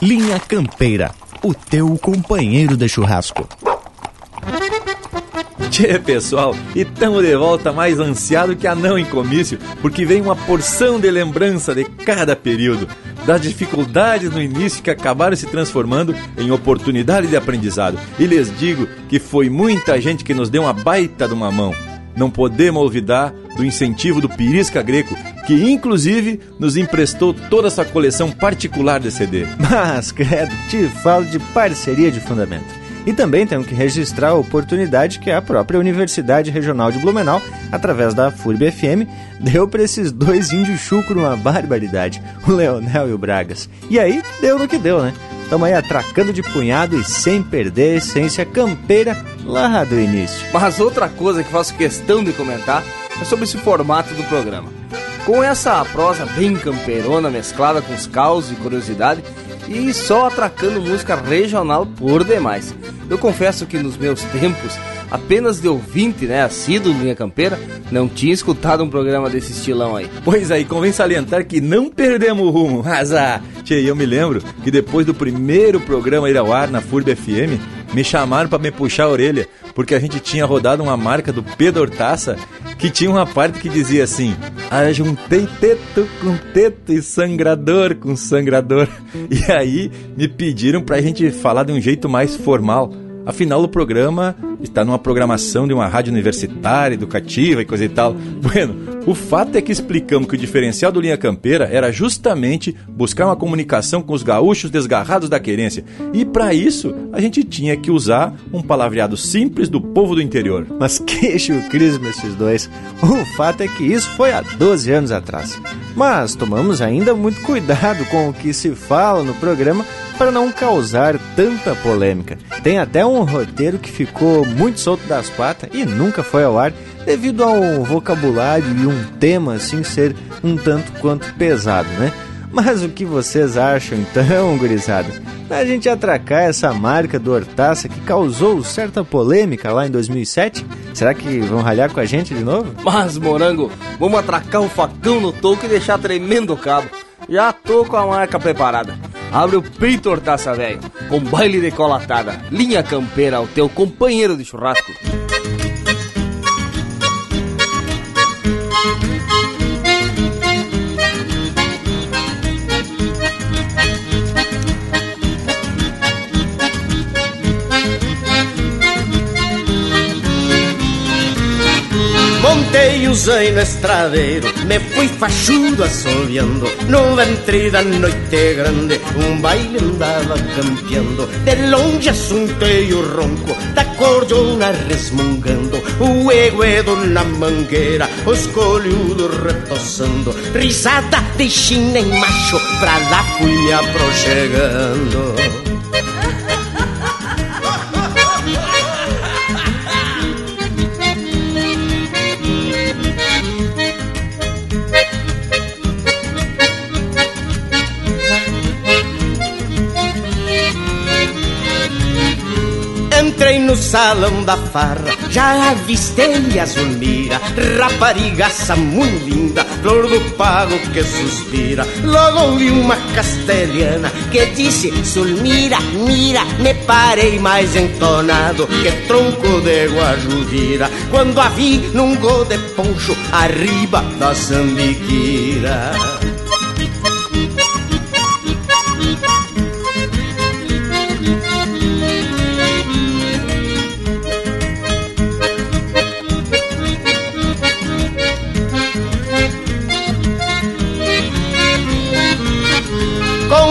Linha Campeira, o teu companheiro de churrasco. Tchê, pessoal, e tamo de volta mais ansiado que anão em comício, porque vem uma porção de lembrança de cada período, das dificuldades no início que acabaram se transformando em oportunidade de aprendizado. E lhes digo que foi muita gente que nos deu uma baita de uma mão. Não podemos olvidar do incentivo do Pirisca Greco, que inclusive nos emprestou toda essa coleção particular de CD. Mas, credo, te falo de parceria de fundamento. E também temos que registrar a oportunidade que a própria Universidade Regional de Blumenau, através da FURB FM, deu para esses dois índios chucro uma barbaridade, o Leonel e o Bragas. E aí, deu no que deu, né? Estamos aí atracando de punhado e sem perder a essência campeira lá do início. Mas outra coisa que faço questão de comentar é sobre esse formato do programa. Com essa prosa bem campeirona, mesclada com os caos e curiosidade, e só atracando música regional por demais. Eu confesso que nos meus tempos, apenas de ouvinte, né, assíduo Linha Campeira, não tinha escutado um programa desse estilão aí. Pois aí, convém salientar que não perdemos o rumo. Mas, ah, tchê, eu me lembro que depois do primeiro programa ir ao ar na FURB FM, me chamaram para me puxar a orelha, porque a gente tinha rodado uma marca do Pedro Hortaça que tinha uma parte que dizia assim: Ajuntei teto com teto e sangrador com sangrador. E aí me pediram pra gente falar de um jeito mais formal. Afinal, o programa está numa programação de uma rádio universitária, educativa e coisa e tal. Bueno, o fato é que explicamos que o diferencial do Linha Campeira era justamente buscar uma comunicação com os gaúchos desgarrados da querência. E para isso, a gente tinha que usar um palavreado simples do povo do interior. Mas queixo crisma esses dois. O fato é que isso foi há 12 anos atrás. Mas tomamos ainda muito cuidado com o que se fala no programa para não causar tanta polêmica. Tem até um roteiro que ficou muito solto das patas e nunca foi ao ar devido ao vocabulário e um tema assim ser um tanto quanto pesado, né? Mas o que vocês acham então, gurizada? Da gente atracar essa marca do Hortaça que causou certa polêmica lá em 2007? Será que vão ralhar com a gente de novo? Mas, morango, vamos atracar o facão no toco e deixar tremendo o cabo. Já tô com a marca preparada. Abre o peito, hortaça velho, com baile de colatada. Linha campeira, o teu companheiro de churrasco. Cruzei no estradeiro, me fui fachudo assoviando. No ventre da noite grande, um baile andava campeando. De longe assuntei o ronco da cordona resmungando. O eguedo na mangueira, os colhudos retoçando. Risada de china macho, pra lá fui me aproxegando. No salão da farra, já avistei a Zulmira, raparigaça muito linda, flor do pago que suspira. Logo ouvi uma castelhana que disse: Zulmira, mira, me parei mais entonado que tronco de guajudira. Quando a vi num gol de poncho, arriba da sambiquira.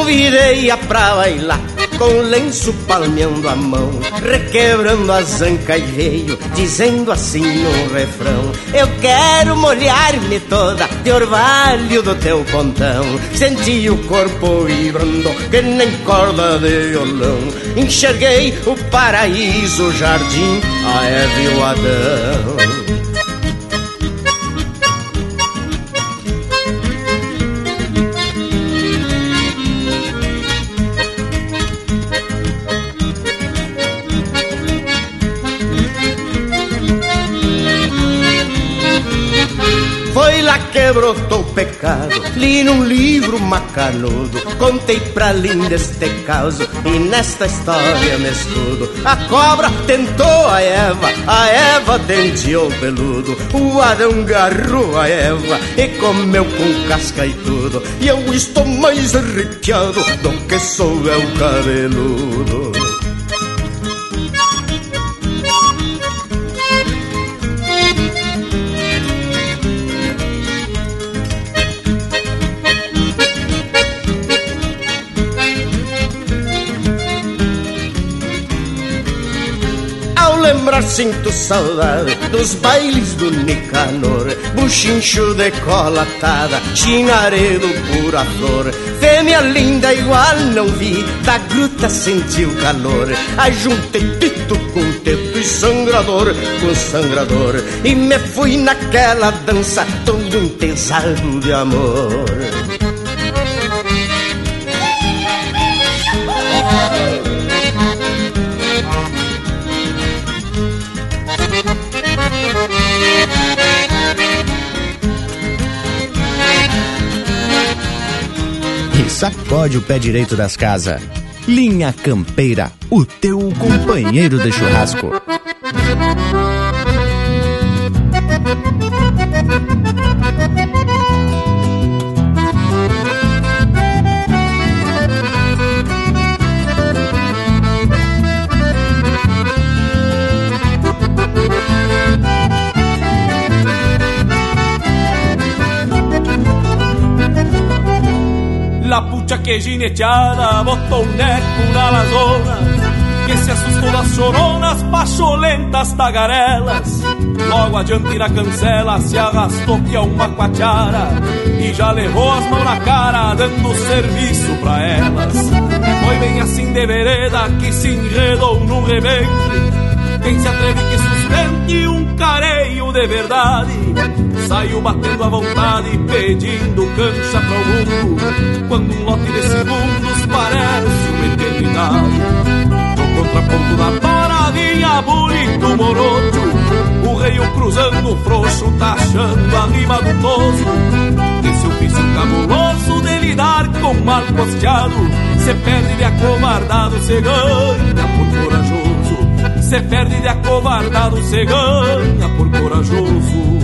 Convidei-a pra bailar com lenço palmeando a mão, requebrando a zanca e veio, dizendo assim no refrão: Eu quero molhar-me toda de orvalho do teu pontão. Senti o corpo vibrando, que nem corda de violão. Enxerguei o paraíso, o jardim, a Eva e o Adão. Li num livro macanudo, contei pra linda este caso, e nesta história me escudo. A cobra tentou a Eva, a Eva denteou peludo, o Adão garrou a Eva e comeu com casca e tudo, e eu estou mais arrepiado do que sou eu cabeludo. Sinto saudade dos bailes do Nicanor Buchincho de cola atada, chinaredo pura flor. Fêmea linda igual não vi, da gruta senti o calor Ajuntei tito com teto e sangrador com sangrador E me fui naquela dança todo um pesado de amor sacode o pé direito das casas. Linha Campeira, o teu companheiro de churrasco. Que gineteada botou um neco na lazona Que se assustou das choronas, pacholentas tagarelas. Logo adiante na cancela se arrastou que é uma quatiara E já levou as mãos na cara dando serviço pra elas Foi bem assim de vereda que se enredou num rebente Quem se atreve que sustente um careio de verdade Saiu batendo à vontade, pedindo cancha para o mundo. Quando um lote de segundos parece uma eternidade. No contraponto da paradinha, bonito morocho. O rei cruzando o frouxo, taxando a rima do toso. Esse ofício cabuloso de lidar com mal costeado. Se perde de acovardado, se ganha por corajoso. Se perde de acovardado, se ganha por corajoso.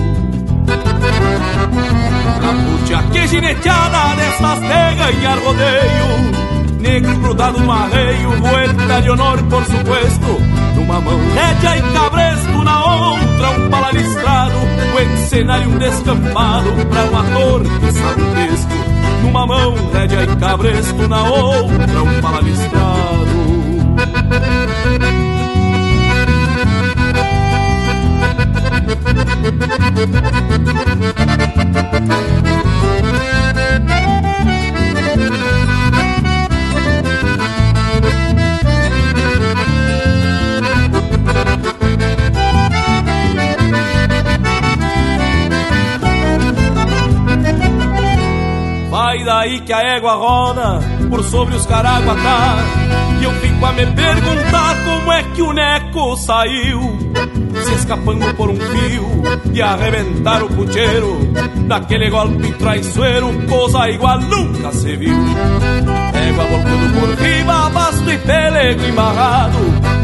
A putia que gineteada destas de ganhar rodeio Negro grudado no arreio, vuelta de honor por supuesto Numa mão rédea e cabresto, na outra um palalistrado, o encenário um descampado pra um ator que sabe o texto. Numa mão rédea e cabresto, na outra um palalistrado. Vai daí que a égua roda por sobre os caraguatá. E eu fico a me perguntar como é que o Neco saiu Se escapando por um fio e arrebentar o pucheiro Daquele golpe traiçoeiro, coisa igual nunca se viu Égua voltando por riba, basto e pelego embarrado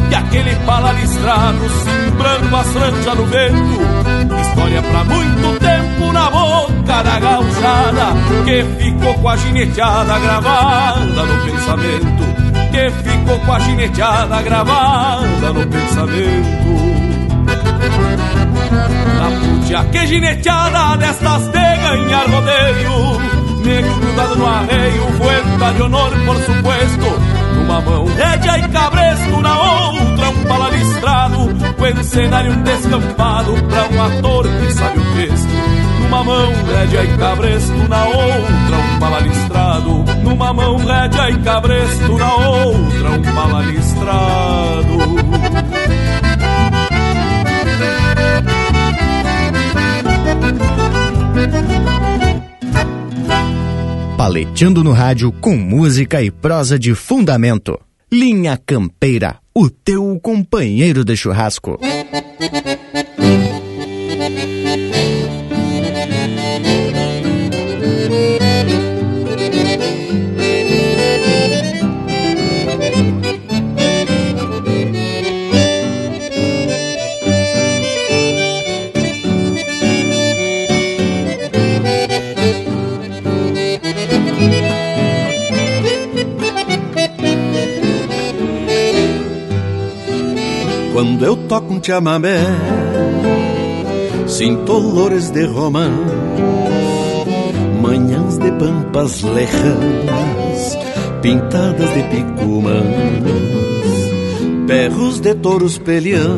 E aquele pala listrado, simbrando as ranchas no vento História pra muito tempo na boca da gauchada Que ficou com a gineteada gravada no pensamento Que ficou com a gineteada gravada no pensamento Na putia que gineteada destas de ganhar rodeio. Negro grudado no arreio, vuelta de honor por supuesto. Numa mão rédea e cabresto, na outra um pala listrado, o encenário um descampado pra um ator que sabe o texto. Numa mão rédea e cabresto, na outra um pala listrado, numa mão rédea e cabresto, na outra um Paleteando no rádio com música e prosa de fundamento. Linha Campeira, o teu companheiro de churrasco. Quando eu toco um chamamé, sinto olores de romã, manhãs de pampas lejanas, pintadas de picumãs, berros de touros peleando,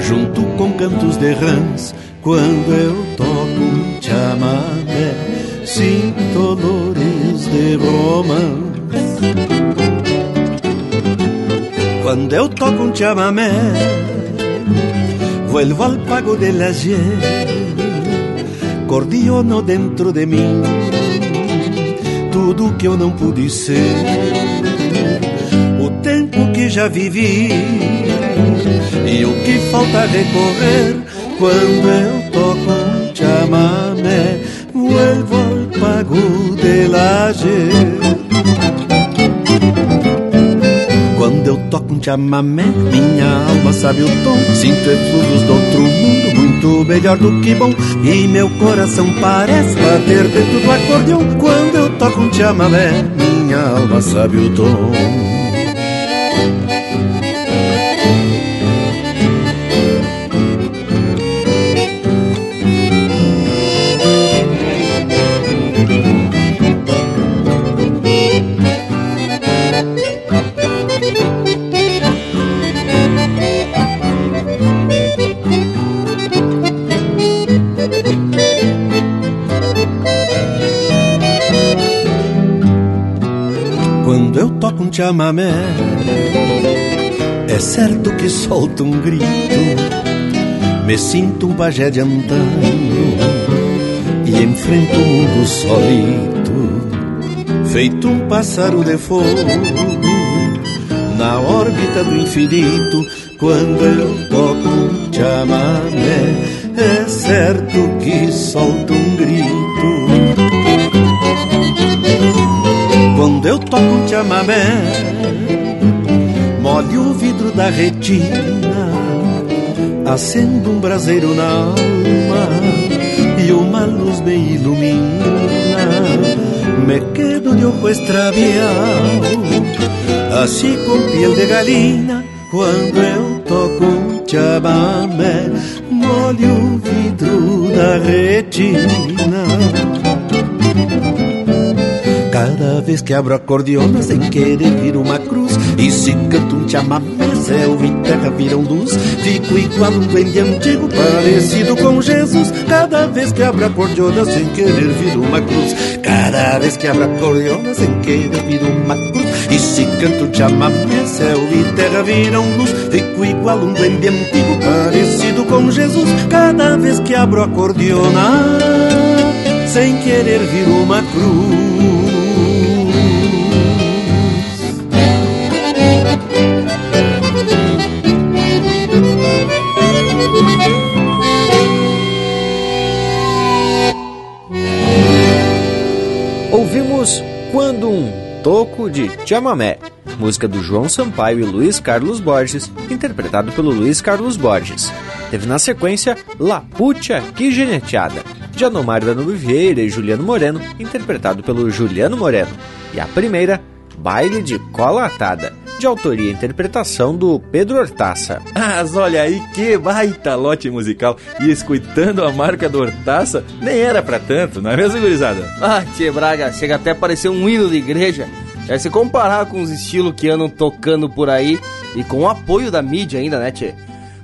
junto com cantos de rãs. Quando eu toco um chamamé, sinto olores de romance Cuando eu toco un chamamé, vuelvo al pago del ayer, cordiono dentro de mim, tudo que eu não pude ser, o tempo que já vivi e o que falta recorrer. Quando eu toco um chamamé, vuelvo al pago del. Eu toco um chamamé, minha alma sabe o tom. Sinto efluvos do outro mundo, muito melhor do que bom. E meu coração parece bater dentro do acordeão. Quando eu toco um chamamé, minha alma sabe o tom. Um chamamé, é certo que solto um grito. Me sinto um pajé de antanho e enfrento o mundo solito, feito um pássaro de fogo na órbita do infinito. Quando eu toco um chamamé, é certo que solto um grito. Toco um chamamé, molho o vidro da retina, acendo um braseiro na alma e uma luz me ilumina. Me quedo de ojo extraviado, así con piel de gallina, quando eu toco um chamamé, molho o vidro da retina. Cada vez que abro a cordiona sem querer vir uma cruz. E se canto um chamamé, céu e terra viram luz. Fico igual um duende antigo, parecido com Jesus. Cada vez que abro a cordiona sem querer vir uma cruz. Cada vez que abro a cordiona sem querer vir uma cruz. E se canto um chamamé, céu e terra viram luz. Fico igual um duende antigo, parecido com Jesus. Cada vez que abro a cordiona sem querer vir uma cruz Quando um Toco de Chamamé, música do João Sampaio e Luiz Carlos Borges, interpretado pelo Luiz Carlos Borges. Teve na sequência La Pucha Que Geneteada, de Anomar da Vieira e Juliano Moreno, interpretado pelo Juliano Moreno. E a primeira, Baile de Cola Atada, de autoria e interpretação do Pedro Hortaça. Mas olha aí que baita lote musical. E escutando a marca do Hortaça, nem era para tanto, não é mesmo, gurizada? Ah, Tchê Braga, chega até a parecer um hino de igreja. É se comparar com os estilos que andam tocando por aí e com o apoio da mídia ainda, né, Tchê?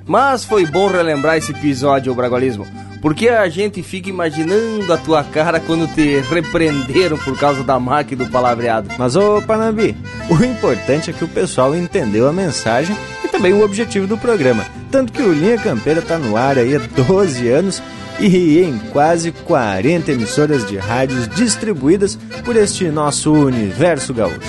Mas foi bom relembrar esse episódio, o Bragualismo. Porque a gente fica imaginando a tua cara quando te repreenderam por causa da marca e do palavreado. Mas, ô Panambi, o importante é que o pessoal entendeu a mensagem e também o objetivo do programa. Tanto que o Linha Campeira tá no ar aí há 12 anos e em quase 40 emissoras de rádios distribuídas por este nosso universo gaúcho.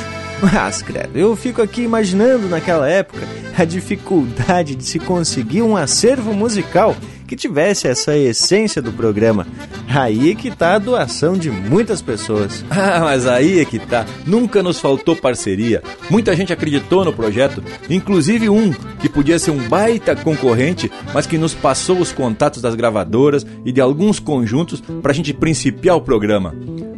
Mas, credo, eu fico aqui imaginando naquela época a dificuldade de se conseguir um acervo musical que tivesse essa essência do programa. Aí é que tá a doação de muitas pessoas. Ah, mas aí é que tá. Nunca nos faltou parceria. Muita gente acreditou no projeto, inclusive um que podia ser um baita concorrente, mas que nos passou os contatos das gravadoras e de alguns conjuntos para a gente principiar o programa.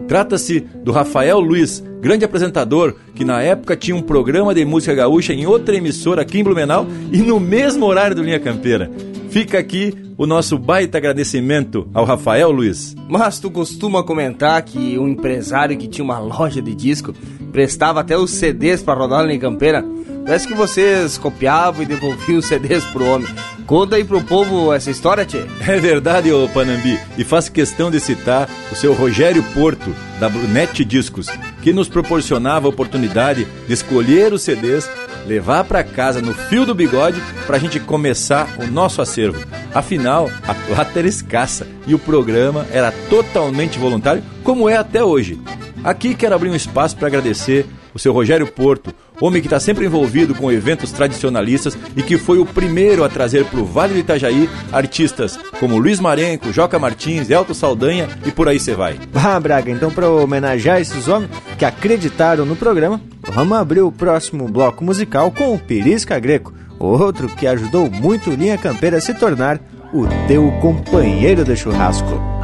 Trata-se do Rafael Luiz, grande apresentador, que na época tinha um programa de música gaúcha em outra emissora aqui em Blumenau e no mesmo horário do Linha Campeira. Fica aqui o nosso baita agradecimento ao Rafael Luiz. Mas tu costuma comentar que um empresário que tinha uma loja de disco prestava até os CDs para rodar na Campeira. Parece que vocês copiavam e devolviam os CDs pro homem. Conta aí pro povo essa história, Tchê. É verdade, ô Panambi. E faço questão de citar o seu Rogério Porto, da Brunete Discos, que nos proporcionava a oportunidade de escolher os CDs levar para casa no fio do bigode para a gente começar o nosso acervo. Afinal, a plata era escassa e o programa era totalmente voluntário, como é até hoje. Aqui quero abrir um espaço para agradecer o seu Rogério Porto, homem que está sempre envolvido com eventos tradicionalistas e que foi o primeiro a trazer para o Vale do Itajaí artistas como Luiz Marenco, Joca Martins, Elton Saldanha e por aí você vai. Ah, Braga, então para homenagear esses homens que acreditaram no programa, vamos abrir o próximo bloco musical com o Pirisca Greco, outro que ajudou muito Linha Campeira a se tornar o teu companheiro de churrasco.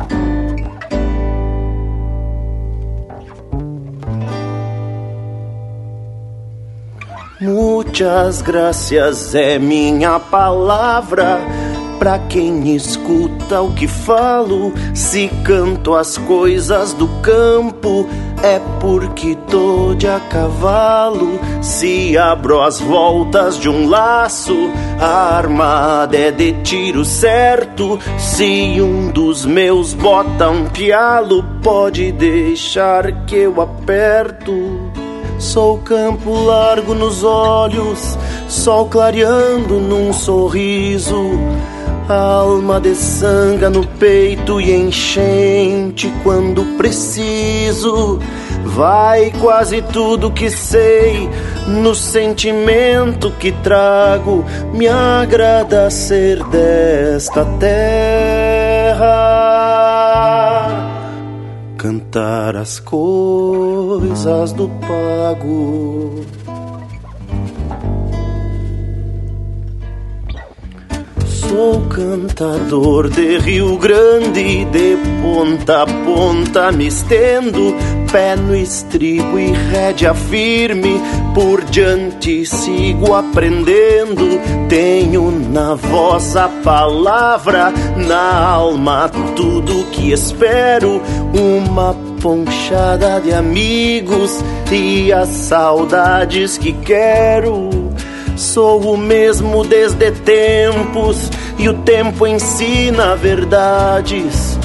Muitas graças é minha palavra para quem escuta o que falo. Se canto as coisas do campo, é porque tô de a cavalo. Se abro as voltas de um laço, a armada é de tiro certo. Se um dos meus bota um pialo, pode deixar que eu aperto. Sou campo largo nos olhos, sol clareando num sorriso, alma de sanga no peito e enchente quando preciso. Vai quase tudo que sei no sentimento que trago, me agrada ser desta terra cantar as coisas do pago. Sou cantador de Rio Grande, de ponta a ponta me estendo, pé no estribo e rédea firme, por diante sigo aprendendo. Tenho na voz a palavra, na alma tudo que espero, uma ponchada de amigos e as saudades que quero. Sou o mesmo desde tempos e o tempo ensina verdades.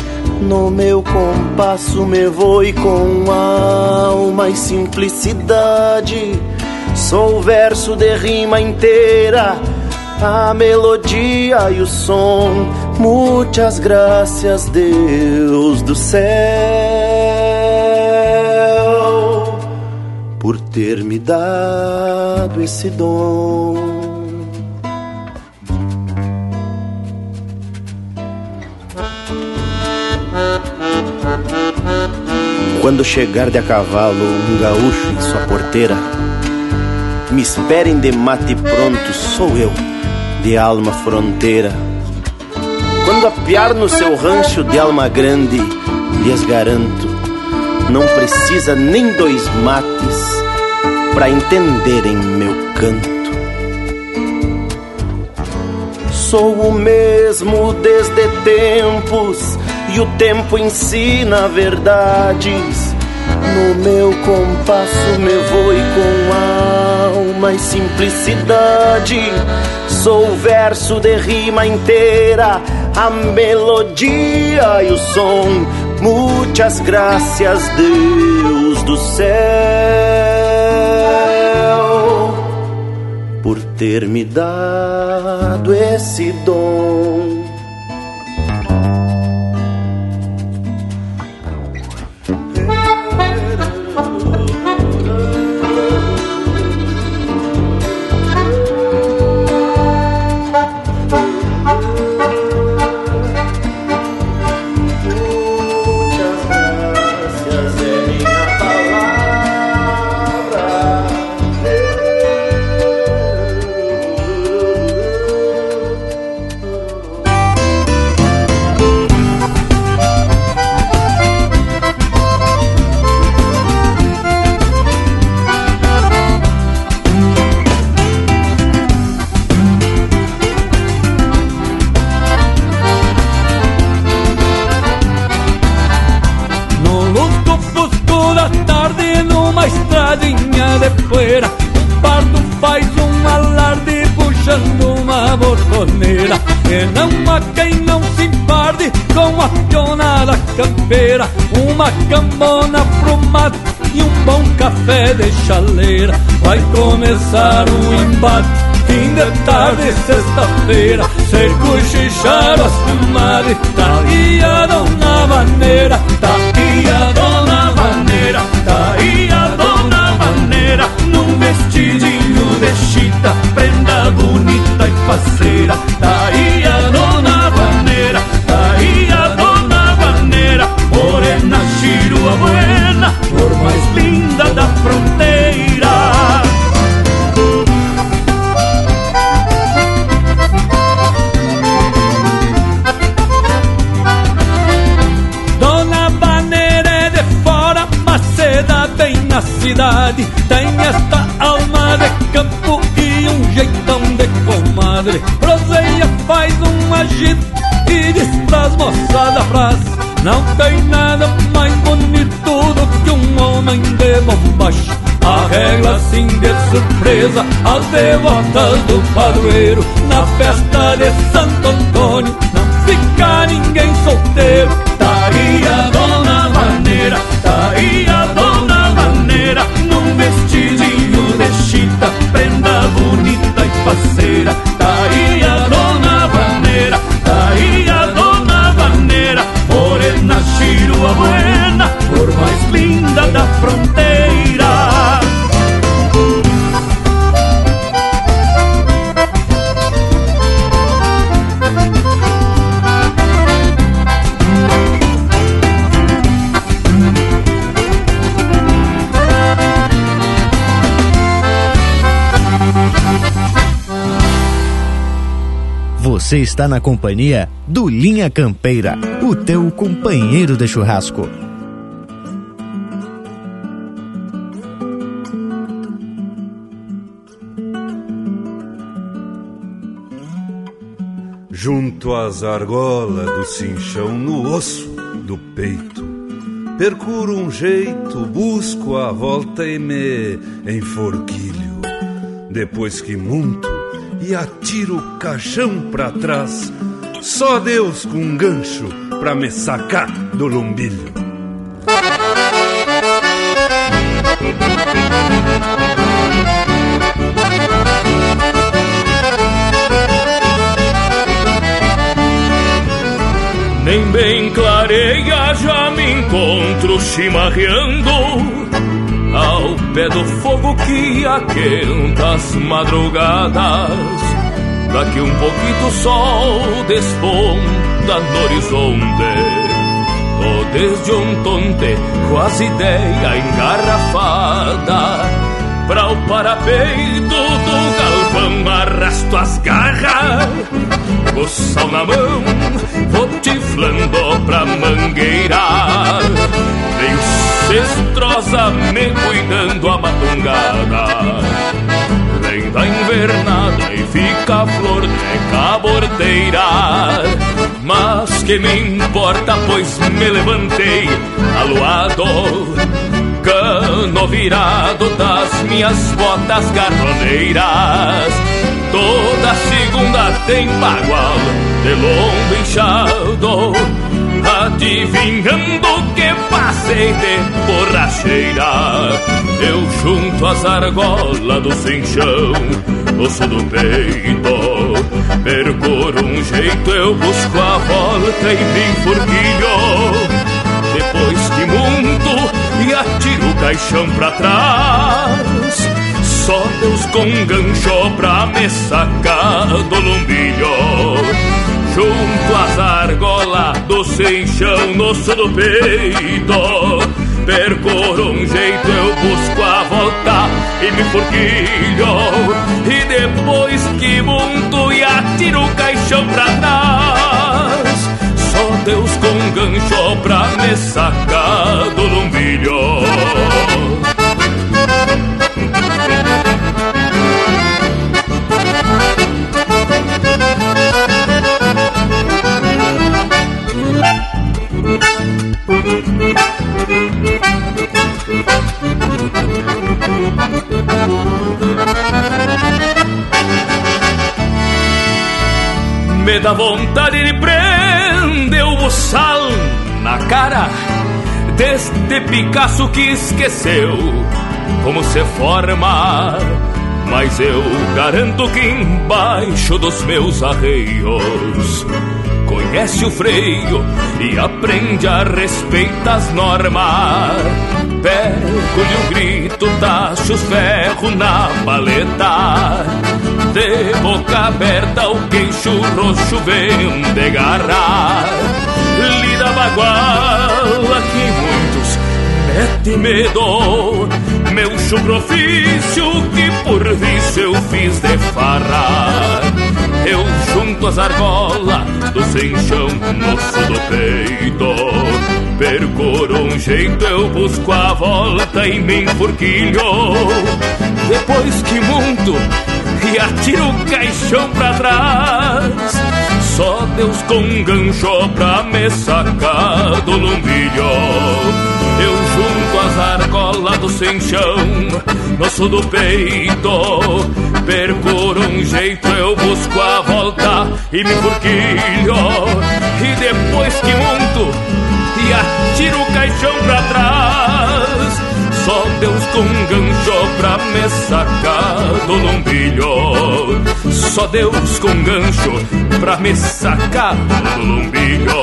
No meu compasso me vou com alma e simplicidade. Sou verso de rima inteira, a melodia e o som. Muitas graças, Deus do céu, por ter me dado esse dom. Quando chegar de a cavalo um gaúcho em sua porteira, me esperem de mate pronto, sou eu, de alma fronteira. Quando apiar no seu rancho de alma grande, lhes garanto, não precisa nem dois mates para entenderem meu canto. Sou o mesmo desde tempos e o tempo ensina verdades. No meu compasso me vou com alma e simplicidade. Sou verso de rima inteira, a melodia e o som. Muitas graças, Deus do céu, por ter me dado esse dom. Uma cambona pro mato e um bom café de chaleira. Vai começar um embate, fim de tarde, sexta-feira. Ser cochichado as comadres, tá aí a dona maneira, tá aí a dona maneira, tá aí a dona maneira. Num vestidinho de chita, prenda bonita e faceira, tá aí diz pras moçadas a frase. Não tem nada mais bonito do que um homem de bombacho. Arregla assim de surpresa as devotas do padroeiro. Na festa de Santo Antônio não fica ninguém solteiro. Você está na companhia do Linha Campeira, o teu companheiro de churrasco. Junto às argolas do cinchão no osso do peito, percuro um jeito, busco a volta e me enforquilho. Depois que monto e atiro o caixão pra trás, só Deus com um gancho pra me sacar do lombilho. Nem bem clareia, já me encontro chimarreando pé do fogo que aquenta as madrugadas Daqui um pouquinho o sol desponta no horizonte Tô desde um tonte com as ideias engarrafada Pra o parapeito do galpão arrasto as garras O sal na mão, vou tiflando pra mangueira Meio cestrosa me cuidando a matungada Vem da invernada e fica a flor de cabordeira Mas que me importa, pois me levantei aluado cano virado das minhas botas garroneiras. Toda segunda tem bagual de lombo inchado, adivinhando que passei de borracheira. Eu junto as argolas do cinchão, osso do peito, percorro um jeito, eu busco a volta e me enforquilho. Depois que mundo e atiro o caixão pra trás. Só Deus com gancho pra me sacar do lombilho. Junto às argolas do sem chão no sul do peito. Percorro um jeito, eu busco a volta e me forquilho. E depois que monto e atiro o caixão pra trás. Só Deus com gancho pra me sacar do lombilho. Me dá vontade de prender o buçal na cara deste Picasso que esqueceu como se forma. Mas eu garanto que embaixo dos meus arreios conhece o freio e aprende a respeitar as normas. Pego-lhe o grito, tacho os ferros na paleta. De boca aberta, o queixo roxo vem de garra. Lida baguala que muitos mete medo. Meu chucro ofício que por vício eu fiz de farra. Eu junto as argolas do sem chão, moço do peito. Percorro um jeito, eu busco a volta e me enforquilho. Depois que monto e atiro o caixão pra trás. Só Deus com gancho pra me sacar do lombilho. Eu junto as argolas do sem chão, no sul do peito. Percorro um jeito, eu busco a volta e me forquilho. E depois que monto e atiro o caixão pra trás. Só Deus com gancho pra me sacar do lombilho. Só Deus com gancho pra me sacar do lombilho.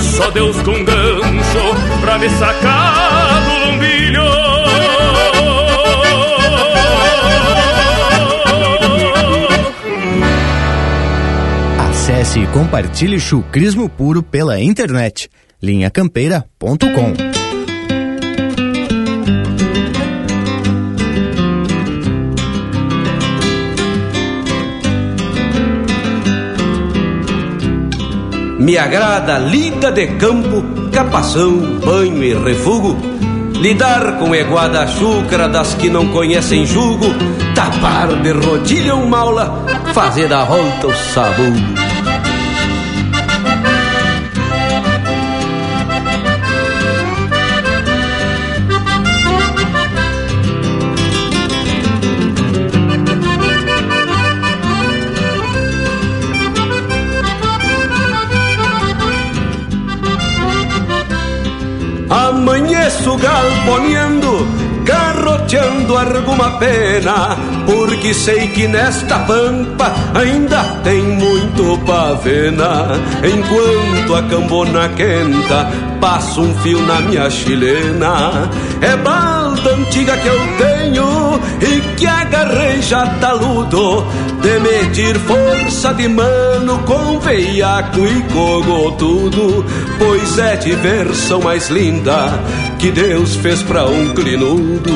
Só Deus com gancho pra me sacar do lombilho. Acesse e compartilhe chucrismo puro pela internet. linhacampeira.com Me agrada lida de campo, capação, banho e refugo. Lidar com eguada chúcara das que não conhecem jugo. Tapar de rodilha um maula, fazer da volta o sabugo. Amanheço galponeando, garroteando alguma pena, porque sei que nesta pampa ainda tem muito pavena. Enquanto a cambona quenta, passo um fio na minha chilena. É balda antiga que eu tenho e que agarrei já taludo de medir força de mano com veiaco e cogotudo, pois é diversão mais linda que Deus fez pra um clinudo,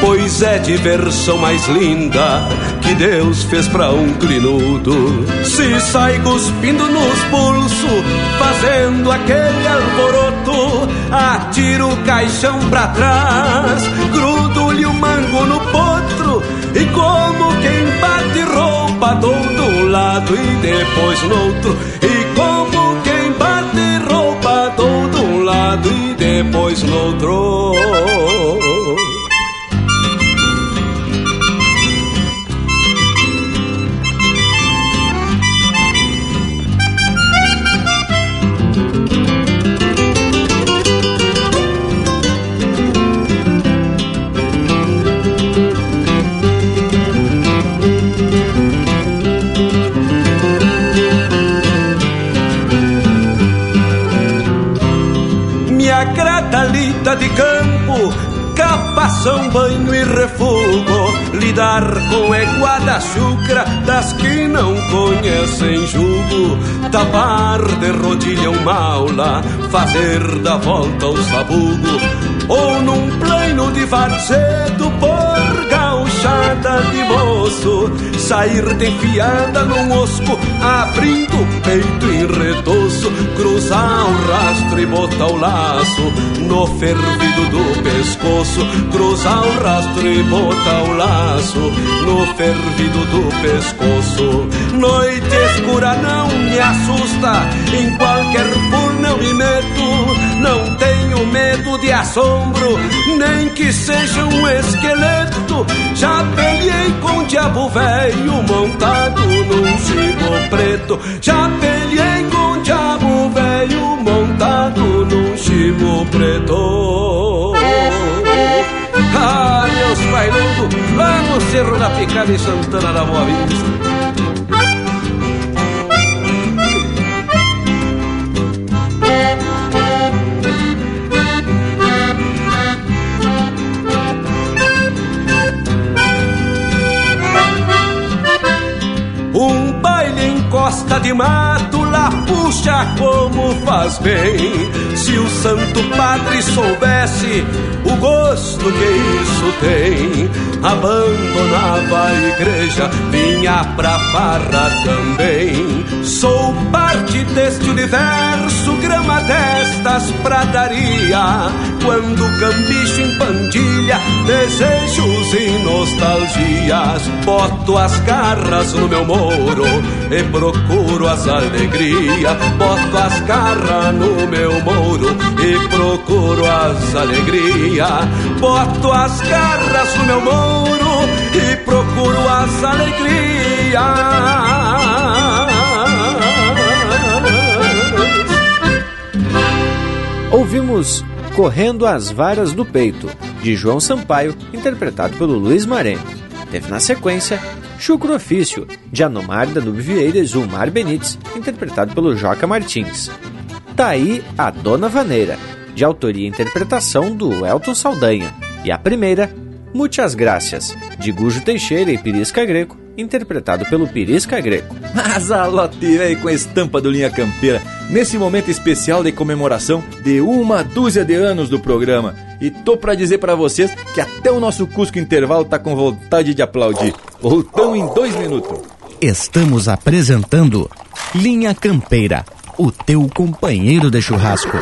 pois é diversão mais linda que Deus fez pra um clinudo. Se sai cuspindo nos pulsos, fazendo aquele alvoroto, atiro o caixão pra trás, grudo-lhe o mango no potro e como quem bate roupa todo um lado e depois no outro. Depois no. Capação, banho e refugo, lidar com eguada chucra das que não conhecem jugo, tapar de rodilha um maula, fazer da volta o sabugo, ou num plano de varzedo por gauchada de moço, sair fiada num osco, abrindo o peito em retoço, cruzar o rastro e botar o laço no fervido do pescoço, cruzar o rastro e botar o laço no fervido do pescoço. Noite escura não me assusta, em qualquer furna eu me meto, não tenho medo de assombro, nem que seja um esqueleto. Já peleei com diabo velho montado num chico preto. Já peleei com diabo velho montado num chico preto. Ah, meus bailudo, lá no Cerro da Picada em Santana da Boa Vista. De mato lá puxa como faz bem. Se o Santo Padre soubesse o gosto que isso tem, abandonava a igreja, vinha pra farra também. Sou parte deste universo, grama destas pradaria. Quando cambicho em pandilha, desejos e nostalgias, boto as garras no meu moro e procuro as alegrias. Boto as garras no meu moro e procuro as alegrias. Boto as garras no meu moro e procuro as alegrias. Ouvimos Correndo as Varas do Peito, de João Sampaio, interpretado pelo Luiz Maré. Teve na sequência Chucro Ofício, de Anomar Danube Vieira e Zulmar Benites, interpretado pelo Joca Martins. Tá aí a Dona Vaneira, de autoria e interpretação do Elton Saldanha. E a primeira, Muitas Graças, de Gujo Teixeira e Pirisca Greco, interpretado pelo Pirisca Greco. Mas a lote aí com a estampa do Linha Campeira, nesse momento especial de comemoração de uma dúzia de anos do programa. E tô para dizer para vocês que até o nosso Cusco Intervalo tá com vontade de aplaudir. Voltamos em dois minutos. Estamos apresentando Linha Campeira, o teu companheiro de churrasco.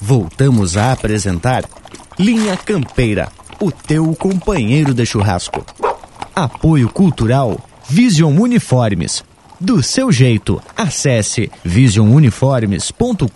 Voltamos a apresentar Linha Campeira, o teu companheiro de churrasco. Apoio Cultural Vision Uniformes. Do seu jeito, acesse visionuniformes.com.br.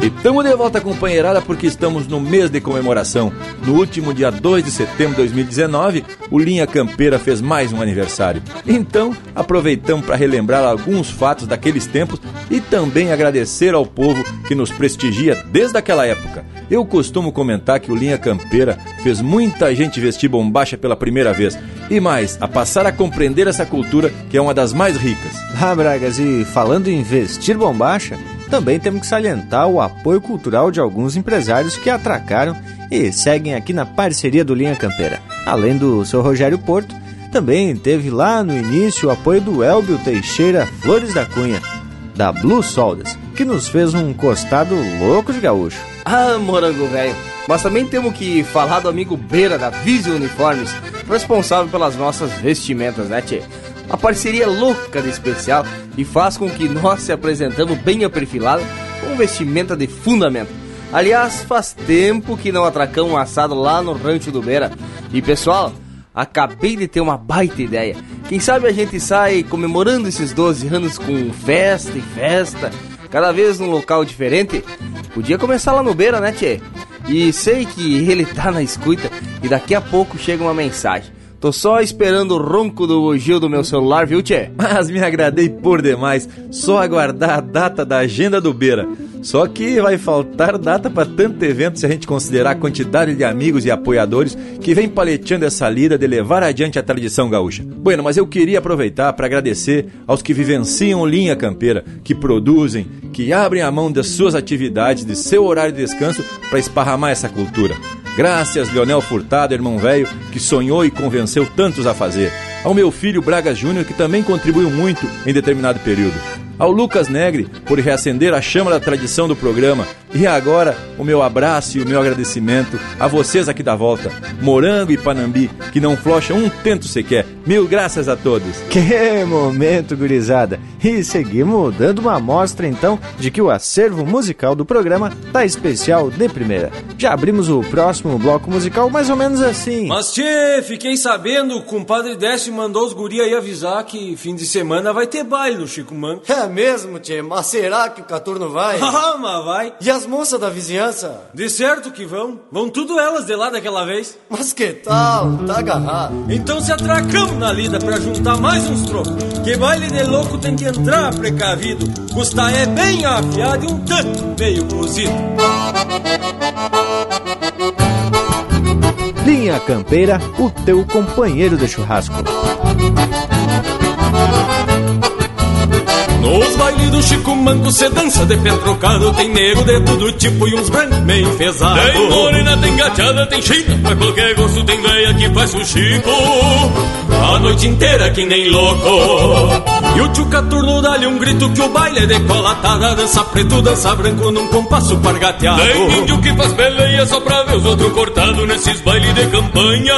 Estamos de volta, companheirada, porque estamos no mês de comemoração. No último dia 2 de setembro de 2019, o Linha Campeira fez mais um aniversário. Então, aproveitamos para relembrar alguns fatos daqueles tempos e também agradecer ao povo que nos prestigia desde aquela época. Eu costumo comentar que o Linha Campeira fez muita gente vestir bombacha pela primeira vez. E mais, a passar a compreender essa cultura que é uma das mais ricas. Ah, Bragas, e falando em vestir bombacha, também temos que salientar o apoio cultural de alguns empresários que atracaram e seguem aqui na parceria do Linha Campeira. Além do seu Rogério Porto, também teve lá no início o apoio do Elbio Teixeira Flores da Cunha, da Blue Soldas, que nos fez um costado louco de gaúcho. Ah, morango velho! Mas também temos que falar do amigo Beira da Visio Uniformes, responsável pelas nossas vestimentas, né, tchê? A parceria louca de especial e faz com que nós se apresentamos bem aperfilado com vestimenta de fundamento. Aliás, faz tempo que não atracamos um assado lá no rancho do Beira. E pessoal, acabei de ter uma baita ideia. Quem sabe a gente sai comemorando esses 12 anos com festa e festa, cada vez num local diferente? Podia começar lá no Beira, né, Tchê? E sei que ele tá na escuta e daqui a pouco chega uma mensagem. Tô só esperando o ronco do bugio do meu celular, viu, Tchê? Mas me agradei por demais. Só aguardar a data da agenda do Beira. Só que vai faltar data para tanto evento se a gente considerar a quantidade de amigos e apoiadores que vem paleteando essa lida de levar adiante a tradição gaúcha. Bueno, mas eu queria aproveitar para agradecer aos que vivenciam linha campeira, que produzem, que abrem a mão das suas atividades, de seu horário de descanso para esparramar essa cultura. Graças, Leonel Furtado, irmão velho, que sonhou e convenceu tantos a fazer. Ao meu filho Braga Júnior, que também contribuiu muito em determinado período ao Lucas Negre por reacender a chama da tradição do programa. E agora, o meu abraço e o meu agradecimento a vocês aqui da volta, Morango e Panambi, que não flocham um tento sequer. Mil graças a todos. Que momento, gurizada! E seguimos dando uma amostra então de que o acervo musical do programa tá especial de primeira. Já abrimos o próximo bloco musical mais ou menos assim. Mas tchê, fiquei sabendo, o compadre Décio mandou os guri aí avisar que fim de semana vai ter baile no Chico Manco. É mesmo, tchê? Mas será que o Caturno vai? Ah, mas vai. E as moças da vizinhança? De certo que vão. Vão tudo elas de lá daquela vez. Mas que tal? Tá agarrado. Então se atracamos na lida pra juntar mais uns trocos. Que baile de louco tem que entrar precavido. Custa é bem afiado e um tanto meio cozido. Linha Campeira, o teu companheiro de churrasco. Nos bailes do Chico Manco cê dança de pé trocado Tem nego de todo tipo e uns brancos meio enfesados Tem morena, tem gateada, tem china Pra qualquer gosto tem veia que faz o Chico A noite inteira que nem louco. E o tio Caturno dá-lhe um grito que o baile é decolatada Dança preto, dança branco num compasso pargateado. Tem índio que faz peleia só pra ver os outros cortados Nesses bailes de campanha.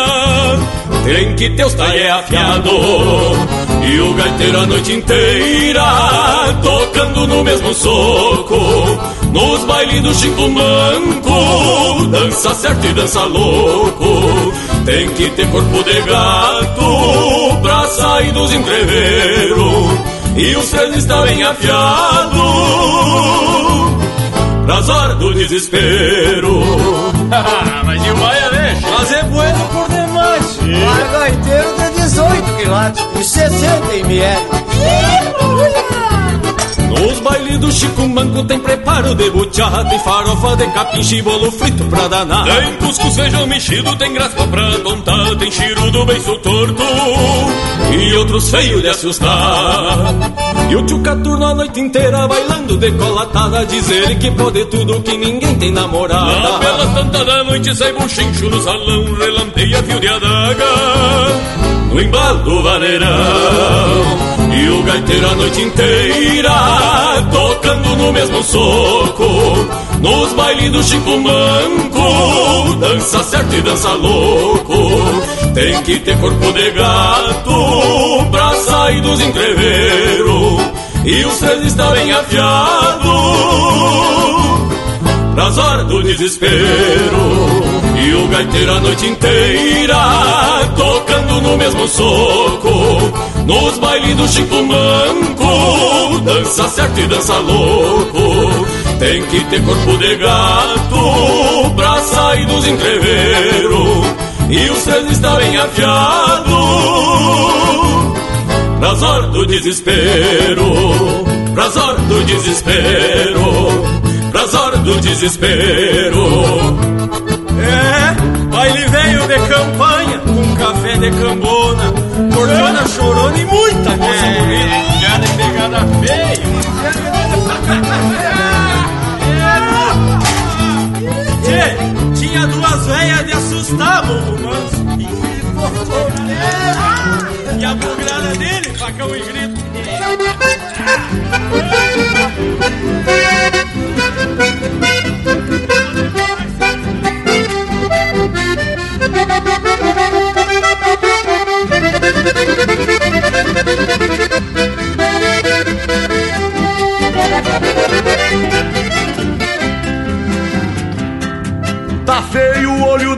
Tem que ter os talher afiado. E o gaiteiro a noite inteira tocando no mesmo soco. Nos bailes do Chico Manco, dança certo e dança louco. Tem que ter corpo de gato pra sair dos entreveiros. E os três está bem afiado pras horas do desespero. Mas e o Maia deixa? Mas é bueno por demais. Vai gaiteiro de 18 quilates e 60 ml. Nos bailes do Chico Manco tem preparo de buchada Tem farofa de capim, bolo frito pra danar. Tem cuscuz, feijão mexido, tem graspa pra tontar Tem do beiço torto e outros feios de assustar. E o tio Caturno a noite inteira bailando decolatada Diz ele que pode tudo, que ninguém tem namorada. Na bela tanta da noite sai buchincho no salão Relampeia fio de adaga no embalo vaneirão E o gaiteiro a noite inteira Tocando no mesmo soco Nos bailes do Chico Manco Dança certo e dança louco. Tem que ter corpo de gato Pra sair dos entreveros E os três está bem afiado Pras horas do desespero e o gaiteiro a noite inteira Tocando no mesmo soco. Nos bailes do Chico Manco Dança certo e dança louco. Tem que ter corpo de gato Pra sair dos entreveros E os três está bem afiado Pras horas do desespero. Pras horas do desespero Pras horas do desespero veio de campanha, com café de cambona, cordiona chorona e muita é. bonita, piada e pegada feia. Tchê, tinha duas velhas de assustar, bobo manso. E a bugrada dele, facão e grito. Tá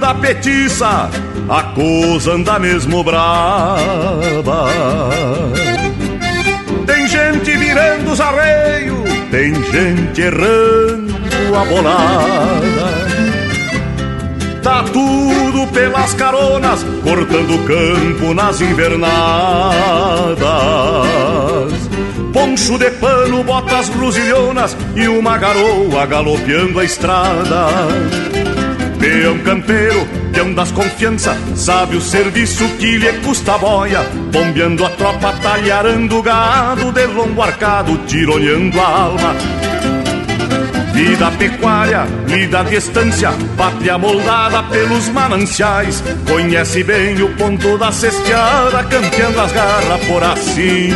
da petiça, a coisa anda mesmo brava. Tem gente virando os arreios, tem gente errando a bolada. Tá tudo pelas caronas, cortando campo nas invernadas. Poncho de pano, botas brusilhonas e uma garoa galopeando a estrada. Peão campeiro, peão das confiança, sabe o serviço que lhe custa a boia. Bombeando a tropa, talharando o gado, de longo arcado, tironeando a alma. Vida pecuária, lida à distância, pátria moldada pelos mananciais. Conhece bem o ponto da cesteada, campeando as garras por assim.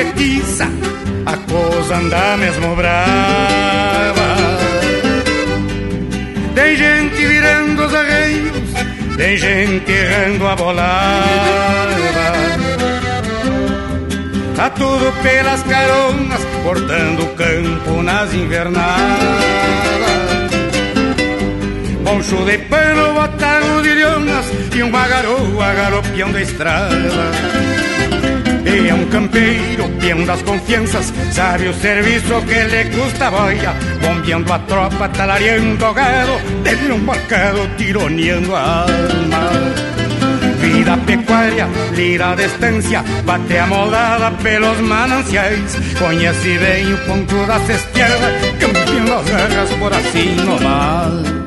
Da petiça, a coisa anda mesmo brava. Tem gente virando os arreios, tem gente errando a bolada. Tá tudo pelas caronas, cortando o campo nas invernadas. Poncho de pano, botaram de lhonas e uma garoa galopeando a estrada. Peão campeiro, peão das confianças, sabe o serviço que lhe custa a boia, bombeando a tropa, talareando o gado, dele um marcado, tironeando alma. Vida pecuária, lira de estância, bate amoldada pelos mananciais, conhece bem o ponto da cesteada, campeando as guerras por assim nomás.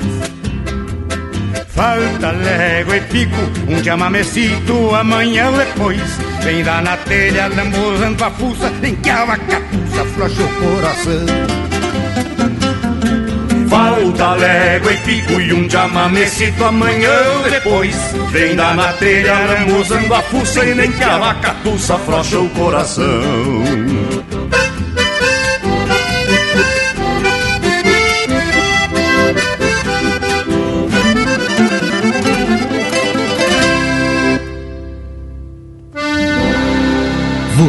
Falta légua e pico, um chamamecito amanhã ou depois. Vem dar na telha, lambuzando a fuça, em que a vacapuça flocha o coração. Falta légua e pico e um chamamecito amanhã ou depois. Vem dar na telha, lambuzando a fuça, e nem que a vacapuça flocha o coração.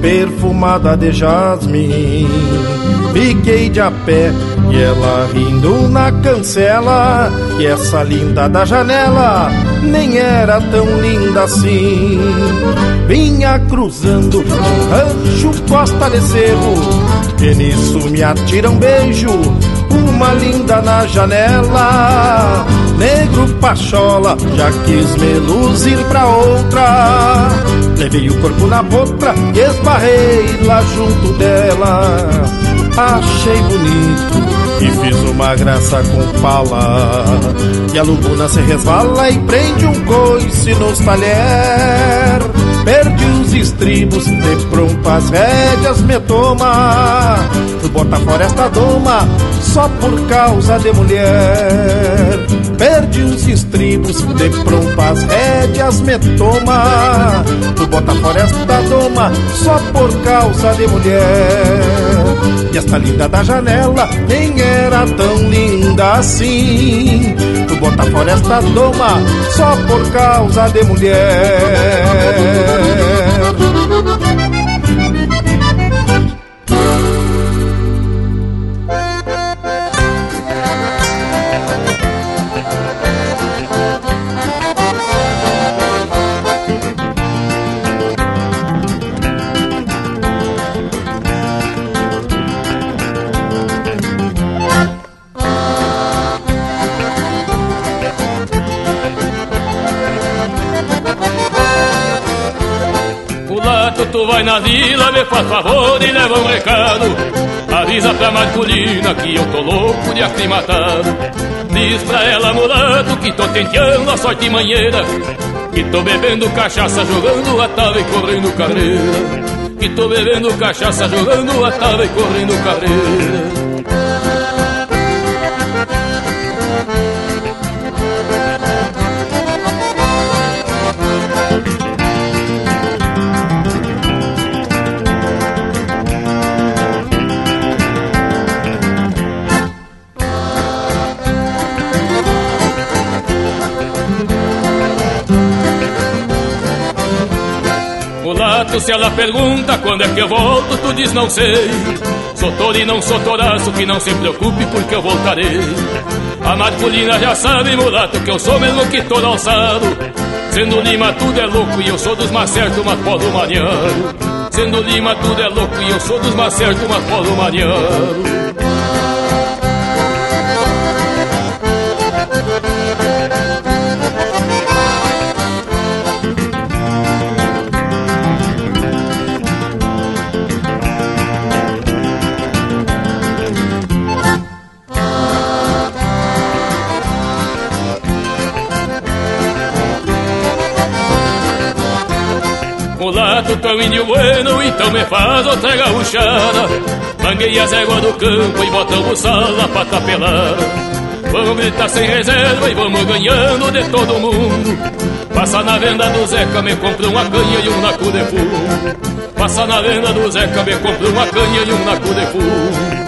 perfumada de jasmim. Fiquei de a pé e ela rindo na cancela. E essa linda da janela nem era tão linda assim. Vinha cruzando um rancho costa de cerro. E nisso me atira um beijo, uma linda na janela. Negro pachola, já quis me luzir pra outra. Levei o corpo na boca e esbarrei lá junto dela. Achei bonito e fiz uma graça com pala. E a lubuna se resvala e prende um coice nos talher. Perdi os estribos, de pronto as rédeas me toma. Tu bota fora esta doma só por causa de mulher. Perdi os estribos, de pronto as rédeas me toma. Tu bota fora esta doma só por causa de mulher. E esta linda da janela nem era tão linda assim. Tu bota fora esta doma só por causa de mulher. Vai na vila, me faz favor e leva um recado. Avisa pra Marcolina que eu tô louco de aclimatado. Diz pra ela, mulato, que tô tenteando a sorte manheira. Que tô bebendo cachaça, jogando a tava e correndo carreira. Que tô bebendo cachaça, jogando a tava e correndo carreira. Se ela pergunta quando é que eu volto, tu diz não sei. Sou toro e não sou toraço, que não se preocupe porque eu voltarei. A masculina já sabe, mulato, que eu sou mesmo que todo alçado. Sendo Lima tudo é louco e eu sou dos mais certos, mas polo mariano. Sendo Lima tudo é louco e eu sou dos mais certos, mas polo mariano. Mulato, tão índio bueno, então me faz outra gauchada Manguei as éguas do campo e botamos sala pra tapelar Vamos gritar sem reserva e vamos ganhando de todo mundo. Passa na venda do Zeca, me compra uma canha e um naco de fumo Passa na venda do Zeca, me compra uma canha e um naco de fumo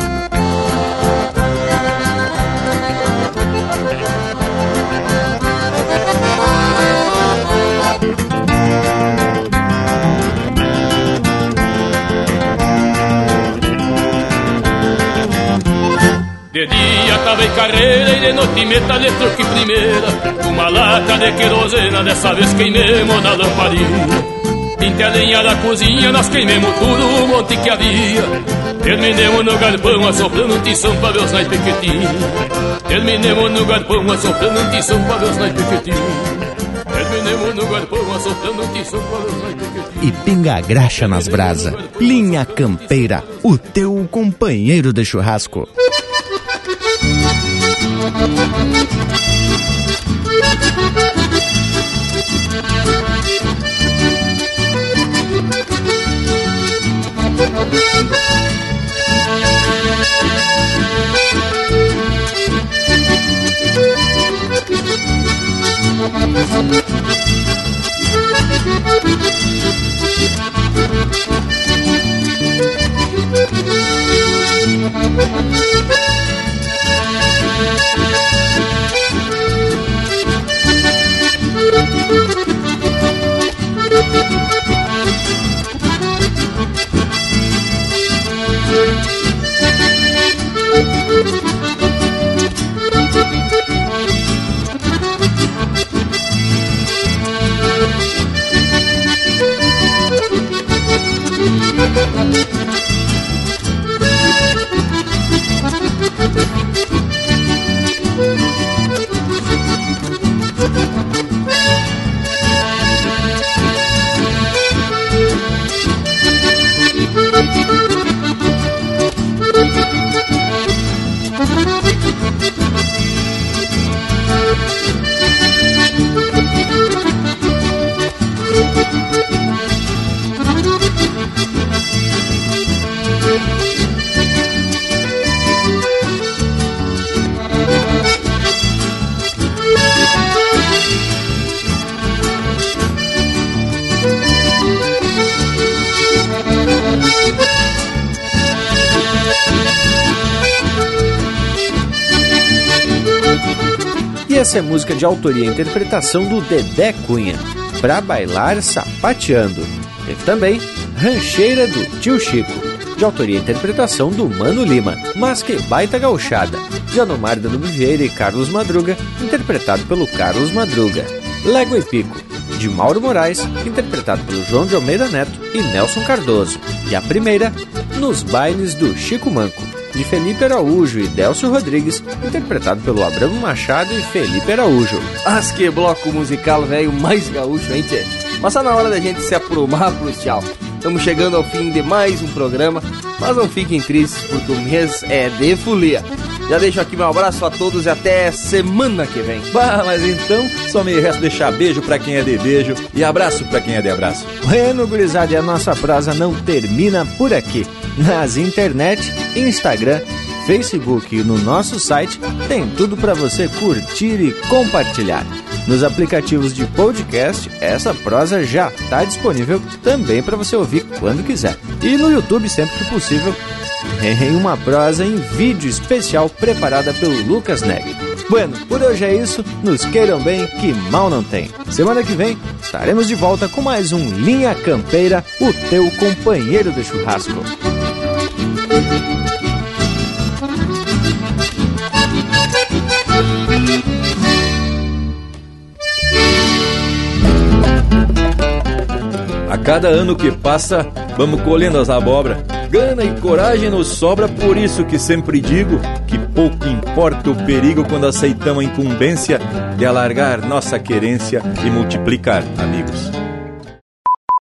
tava em carreira e de noite metalha truque primeira. Uma lata de querosena, dessa vez queimemos na lamparina. Pinte a lenha da cozinha, nós queimemos tudo o monte que havia. Terminemos no galpão assoprando um tição pra ver os naipes que tinha Terminemos no galpão assoprando um tição pra ver os naipes que tinha Terminemos no galpão assoprando tição pra ver os naipes que tinha E pinga graxa nas brasa. Linha Campeira, o teu companheiro de churrasco. E música de autoria e interpretação do Dedé Cunha, Pra Bailar Sapateando. Teve também Rancheira do Tio Chico, de autoria e interpretação do Mano Lima, Mas Que Baita Gauchada, de Anomar Danube Vieira e Carlos Madruga, interpretado pelo Carlos Madruga. Légua e Pico, de Mauro Moraes, interpretado pelo João de Almeida Neto e Nelson Cardoso. E a primeira, Nos Bailes do Chico Manco, de Felipe Araújo e Delcio Rodrigues, interpretado pelo Abramo Machado e Felipe Araújo. As que bloco musical, velho, mais gaúcho, hein, tchê? Mas tá na hora da gente se aprumar pro tchau. Estamos chegando ao fim de mais um programa, mas não fiquem tristes, porque o mês é de folia. Já deixo aqui meu abraço a todos e até semana que vem. Bah, mas então só me resta deixar beijo pra quem é de beijo e abraço pra quem é de abraço. Bueno, gurizada, e a nossa prosa não termina por aqui. Nas internet, Instagram, Facebook e no nosso site tem tudo para você curtir e compartilhar. Nos aplicativos de podcast, essa prosa já está disponível também para você ouvir quando quiser. E no YouTube, sempre que possível, uma prosa em vídeo especial preparada pelo Lucas Neg. Bueno, por hoje é isso. Nos queiram bem, que mal não tem. Semana que vem estaremos de volta com mais um Linha Campeira, o teu companheiro de churrasco. Cada ano que passa, vamos colhendo as abobras. Gana e coragem nos sobra, por isso que sempre digo que pouco importa o perigo quando aceitamos a incumbência de alargar nossa querência e multiplicar amigos.